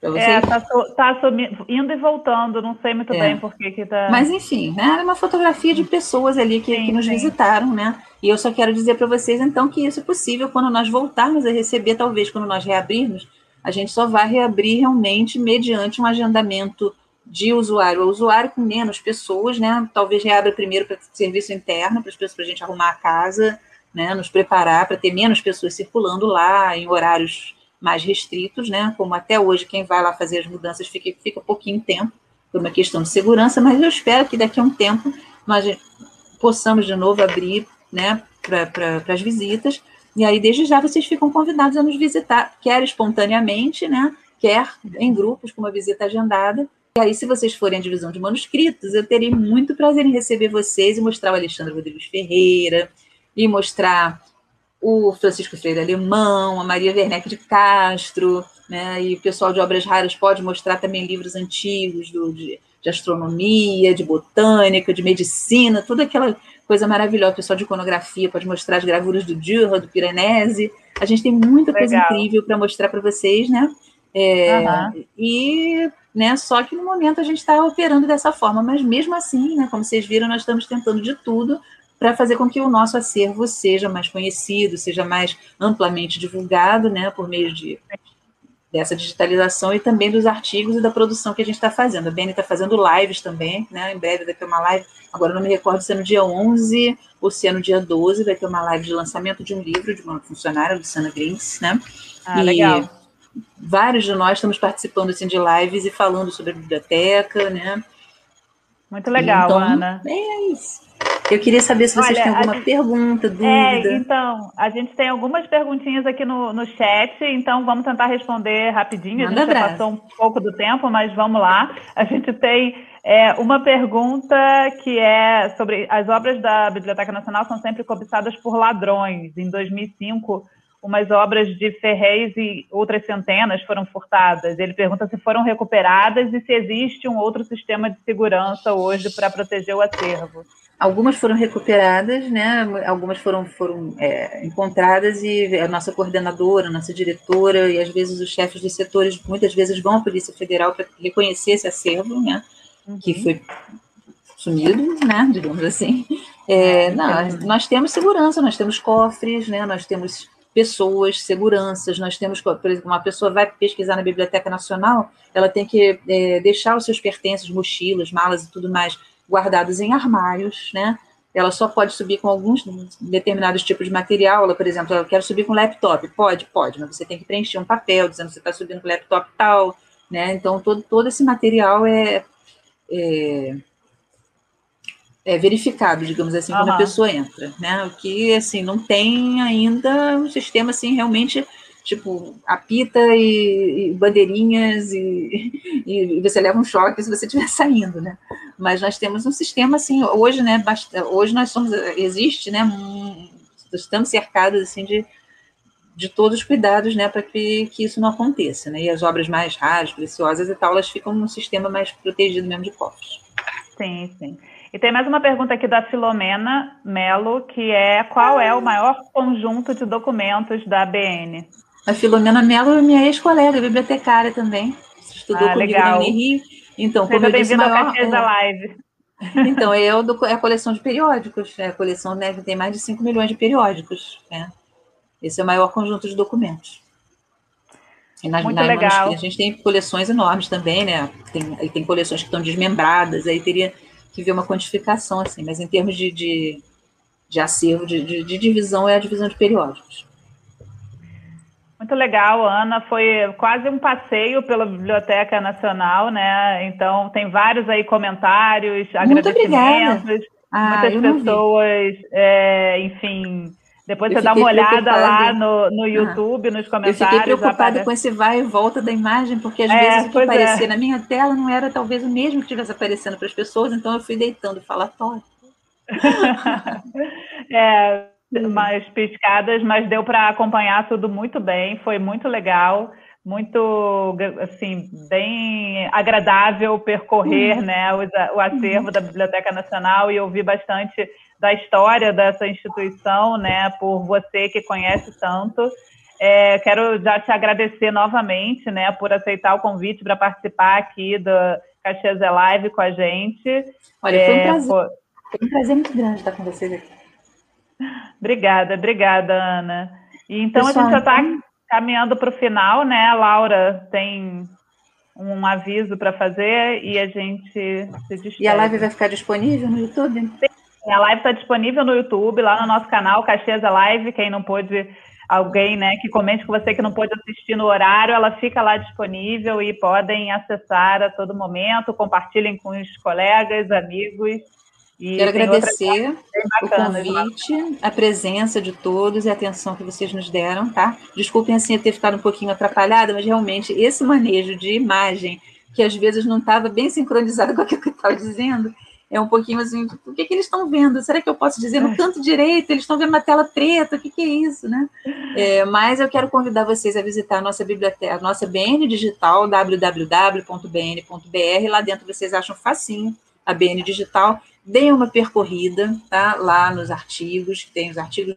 você? É, tá, tá sumindo, indo e voltando, não sei muito é. bem por que que tá... Mas, enfim, né, era uma fotografia de pessoas ali que, sim, que nos sim. visitaram, né? E eu só quero dizer para vocês, então, que isso é possível quando nós voltarmos a receber, talvez quando nós reabrirmos, a gente só vai reabrir realmente mediante um agendamento de usuário a usuário com menos pessoas, né? Talvez reabra primeiro para serviço interno, para as pessoas, para a gente arrumar a casa, né? Nos preparar para ter menos pessoas circulando lá em horários mais restritos, né? Como até hoje quem vai lá fazer as mudanças fica, fica pouquinho tempo por uma questão de segurança, mas eu espero que daqui a um tempo nós possamos de novo abrir, né? Para pra, as visitas. E aí, desde já, vocês ficam convidados a nos visitar, quer espontaneamente, né? Quer em grupos, com uma visita agendada, e aí, se vocês forem à divisão de manuscritos, eu terei muito prazer em receber vocês e mostrar o Alexandre Rodrigues Ferreira, e mostrar o Francisco Freire Alemão, a Maria Werneck de Castro, né? E o pessoal de Obras Raras pode mostrar também livros antigos do, de, de astronomia, de botânica, de medicina, toda aquela coisa maravilhosa. O pessoal de iconografia pode mostrar as gravuras do Dürer, do Piranesi. A gente tem muita Legal. coisa incrível para mostrar para vocês, né? É, uhum. E né? Só que no momento a gente está operando dessa forma, mas mesmo assim, né, como vocês viram, nós estamos tentando de tudo para fazer com que o nosso acervo seja mais conhecido, seja mais amplamente divulgado, né, por meio de dessa digitalização e também dos artigos e da produção que a gente está fazendo. A Beni está fazendo lives também, né? Em breve vai ter uma live, agora não me recordo se é no dia 11 ou se é no dia 12, vai ter uma live de lançamento de um livro de uma funcionária, Luciana Grinks, né? Ah, e, legal vários de nós estamos participando assim, de lives e falando sobre a biblioteca, né? Muito legal, então, Ana. É isso. Eu queria saber se vocês Olha, têm alguma gente, pergunta, dúvida. É, então, a gente tem algumas perguntinhas aqui no, no chat, então vamos tentar responder rapidinho. Manda a gente já passou um pouco do tempo, mas vamos lá. A gente tem é, uma pergunta que é sobre as obras da Biblioteca Nacional são sempre cobiçadas por ladrões. Em 2005, umas obras de Ferrez e outras centenas foram furtadas. Ele pergunta se foram recuperadas e se existe um outro sistema de segurança hoje para proteger o acervo. Algumas foram recuperadas, né? Algumas foram, foram é, encontradas e a nossa coordenadora, a nossa diretora e às vezes os chefes de setores muitas vezes vão à Polícia Federal para reconhecer esse acervo, né? Uhum. Que foi sumido, né? Digamos assim. É, é não, nós temos segurança, nós temos cofres, né? Nós temos pessoas, seguranças. Nós temos, por exemplo, uma pessoa vai pesquisar na Biblioteca Nacional, ela tem que é, deixar os seus pertences, mochilas, malas e tudo mais guardados em armários, né? Ela só pode subir com alguns determinados tipos de material. Ela, por exemplo, ela quer subir com laptop. Pode, pode, mas você tem que preencher um papel dizendo que você está subindo com laptop tal, né? Então, todo, todo esse material é, é é, verificado, digamos assim, uhum. quando a pessoa entra, né? O que, assim, não tem ainda um sistema, assim, realmente, tipo, apita e, e bandeirinhas e, e, você leva um choque se você estiver saindo, né? Mas nós temos um sistema, assim, hoje, né, hoje nós somos, existe, né, um, estamos cercados, assim, de de todos os cuidados, né, para que, que isso não aconteça, né? E as obras mais raras, preciosas e tal, elas ficam num sistema mais protegido mesmo de cofres. Sim, sim. E tem mais uma pergunta aqui da Filomena Melo, que é qual é o maior conjunto de documentos da ABN? A Filomena Melo é minha ex-colega, bibliotecária também. Estudou ah, comigo legal. na Unirio. Então, Seja bem-vindo ao Caxias da Live. Então, é, o do, é a coleção de periódicos. É a coleção né, tem mais de 5 milhões de periódicos. Né? Esse é o maior conjunto de documentos. E nas, Muito nas legal. A gente tem coleções enormes também, né? Tem, tem coleções que estão desmembradas, aí teria que ver uma quantificação, assim, mas em termos de, de, de acervo, de, de, de divisão, é a divisão de periódicos. Muito legal, Ana. Foi quase um passeio pela Biblioteca Nacional, né? Então, tem vários aí comentários, Muito agradecimentos. Ah, muitas pessoas, é, enfim, depois eu você dá uma olhada lá no, no YouTube, nos comentários. Eu fiquei preocupada com esse vai e volta da imagem, porque às é, vezes o que aparecia é. na minha tela não era talvez o mesmo que estivesse aparecendo para as pessoas, então eu fui deitando falatório. é, umas piscadas, mas deu para acompanhar tudo muito bem, foi muito legal, muito assim bem agradável percorrer, uhum. né, o, o acervo uhum. da Biblioteca Nacional e ouvir bastante da história dessa instituição, né, por você que conhece tanto. É, quero já te agradecer novamente, né, por aceitar o convite para participar aqui do Caxias é Live com a gente. Olha, foi um é, prazer. Por... Foi um prazer muito grande estar com vocês aqui. Obrigada, obrigada, Ana. E então Pessoal, a gente já está caminhando para o final, né? A Laura tem um aviso para fazer e a gente se despede. E a live vai ficar disponível no YouTube? Sim, a live está disponível no YouTube, lá no nosso canal, Caxias Live. Quem não pôde, alguém né, que comente com você que não pôde assistir no horário, ela fica lá disponível e podem acessar a todo momento. Compartilhem com os colegas, amigos. E Quero agradecer o convite, a presença de todos e a atenção que vocês nos deram, tá? Desculpem assim eu ter ficado um pouquinho atrapalhada, mas realmente esse manejo de imagem, que às vezes não estava bem sincronizado com aquilo que eu estava dizendo, é um pouquinho assim, o que, que eles estão vendo? Será que eu posso dizer no é. canto direito? Eles estão vendo uma tela preta, o que, que é isso, né? É, mas eu quero convidar vocês a visitar a nossa biblioteca, a nossa BN digital, www.bn.br, lá dentro vocês acham facinho a BN digital, deem uma percorrida, tá? Lá nos artigos, tem os artigos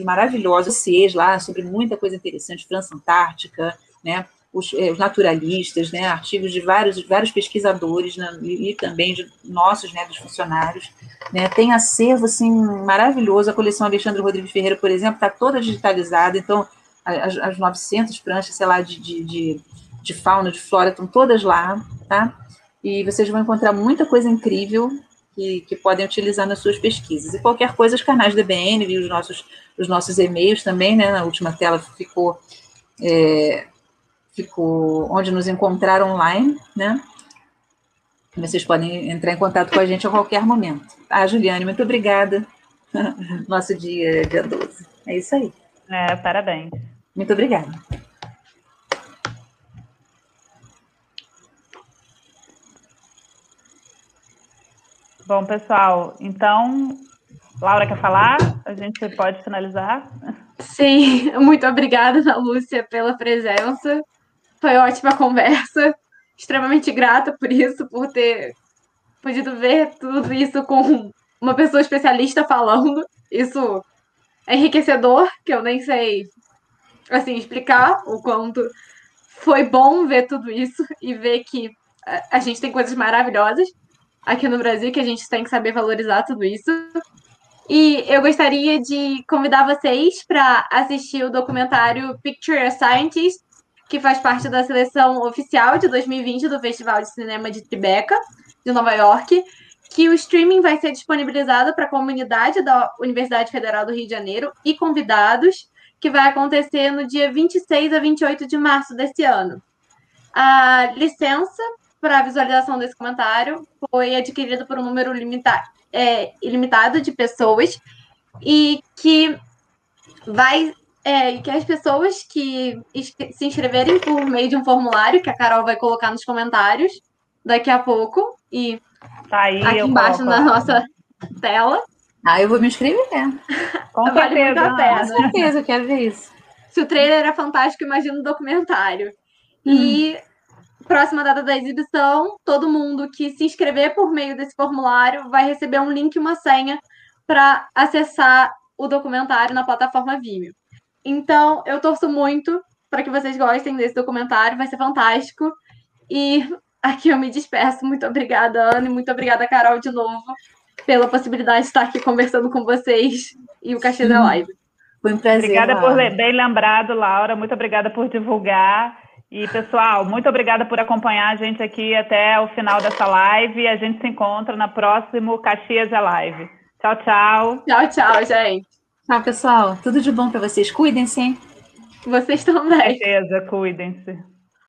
maravilhosos, vocês lá sobre muita coisa interessante, França Antártica, né? os, eh, os, naturalistas, né, artigos de vários, vários pesquisadores né, e, e, também de nossos, né, dos funcionários. Né, tem acervo assim, maravilhoso, a coleção Alexandre Rodrigues Ferreira, por exemplo, está toda digitalizada, então as, as 900 pranchas, sei lá, de, de, de, de fauna, de flora, estão todas lá, tá? E vocês vão encontrar muita coisa incrível que, que, podem utilizar nas suas pesquisas. E qualquer coisa, os canais da BN, os nossos, os nossos e-mails também, né? Na última tela ficou é, ficou onde nos encontrar online, né? Vocês podem entrar em contato com a gente a qualquer momento. Ah, Juliane, muito obrigada. Nosso dia, dia 12. É isso aí. É, parabéns. Muito obrigada. Bom, pessoal, então, Laura quer falar? A gente pode finalizar? Sim, muito obrigada, Lúcia, pela presença. Foi ótima conversa. Extremamente grata por isso, por ter podido ver tudo isso com uma pessoa especialista falando. Isso é enriquecedor, que eu nem sei assim explicar o quanto foi bom ver tudo isso e ver que a gente tem coisas maravilhosas aqui no Brasil que a gente tem que saber valorizar tudo isso. E eu gostaria de convidar vocês para assistir o documentário Picture a Scientist, que faz parte da seleção oficial de 2020 do Festival de Cinema de Tribeca, de Nova York, que o streaming vai ser disponibilizado para a comunidade da Universidade Federal do Rio de Janeiro e convidados, que vai acontecer no dia 26 a 28 de março desse ano. A licença para a visualização desse comentário foi adquirida por um número limita é, ilimitado de pessoas e que vai é, que as pessoas que se inscreverem por meio de um formulário que a Carol vai colocar nos comentários daqui a pouco e tá aí, aqui embaixo na nossa tela. Ah, eu vou me inscrever. Com vale certeza. Com certeza, eu quero ver isso. Se o trailer é fantástico, imagina o documentário. Hum. E próxima data da exibição, todo mundo que se inscrever por meio desse formulário vai receber um link e uma senha para acessar o documentário na plataforma Vimeo. Então, eu torço muito para que vocês gostem desse documentário, vai ser fantástico. E aqui eu me despeço. Muito obrigada, Ana, e muito obrigada, Carol, de novo, pela possibilidade de estar aqui conversando com vocês e o Cachê da Live. Foi um prazer. Obrigada Laura. por bem lembrado, Laura. Muito obrigada por divulgar. E, pessoal, muito obrigada por acompanhar a gente aqui até o final dessa live. A gente se encontra na próxima Caxias é Live. Tchau, tchau. Tchau, tchau, gente. Tchau, pessoal. Tudo de bom para vocês. Cuidem-se, hein? Vocês também. Com certeza, cuidem-se.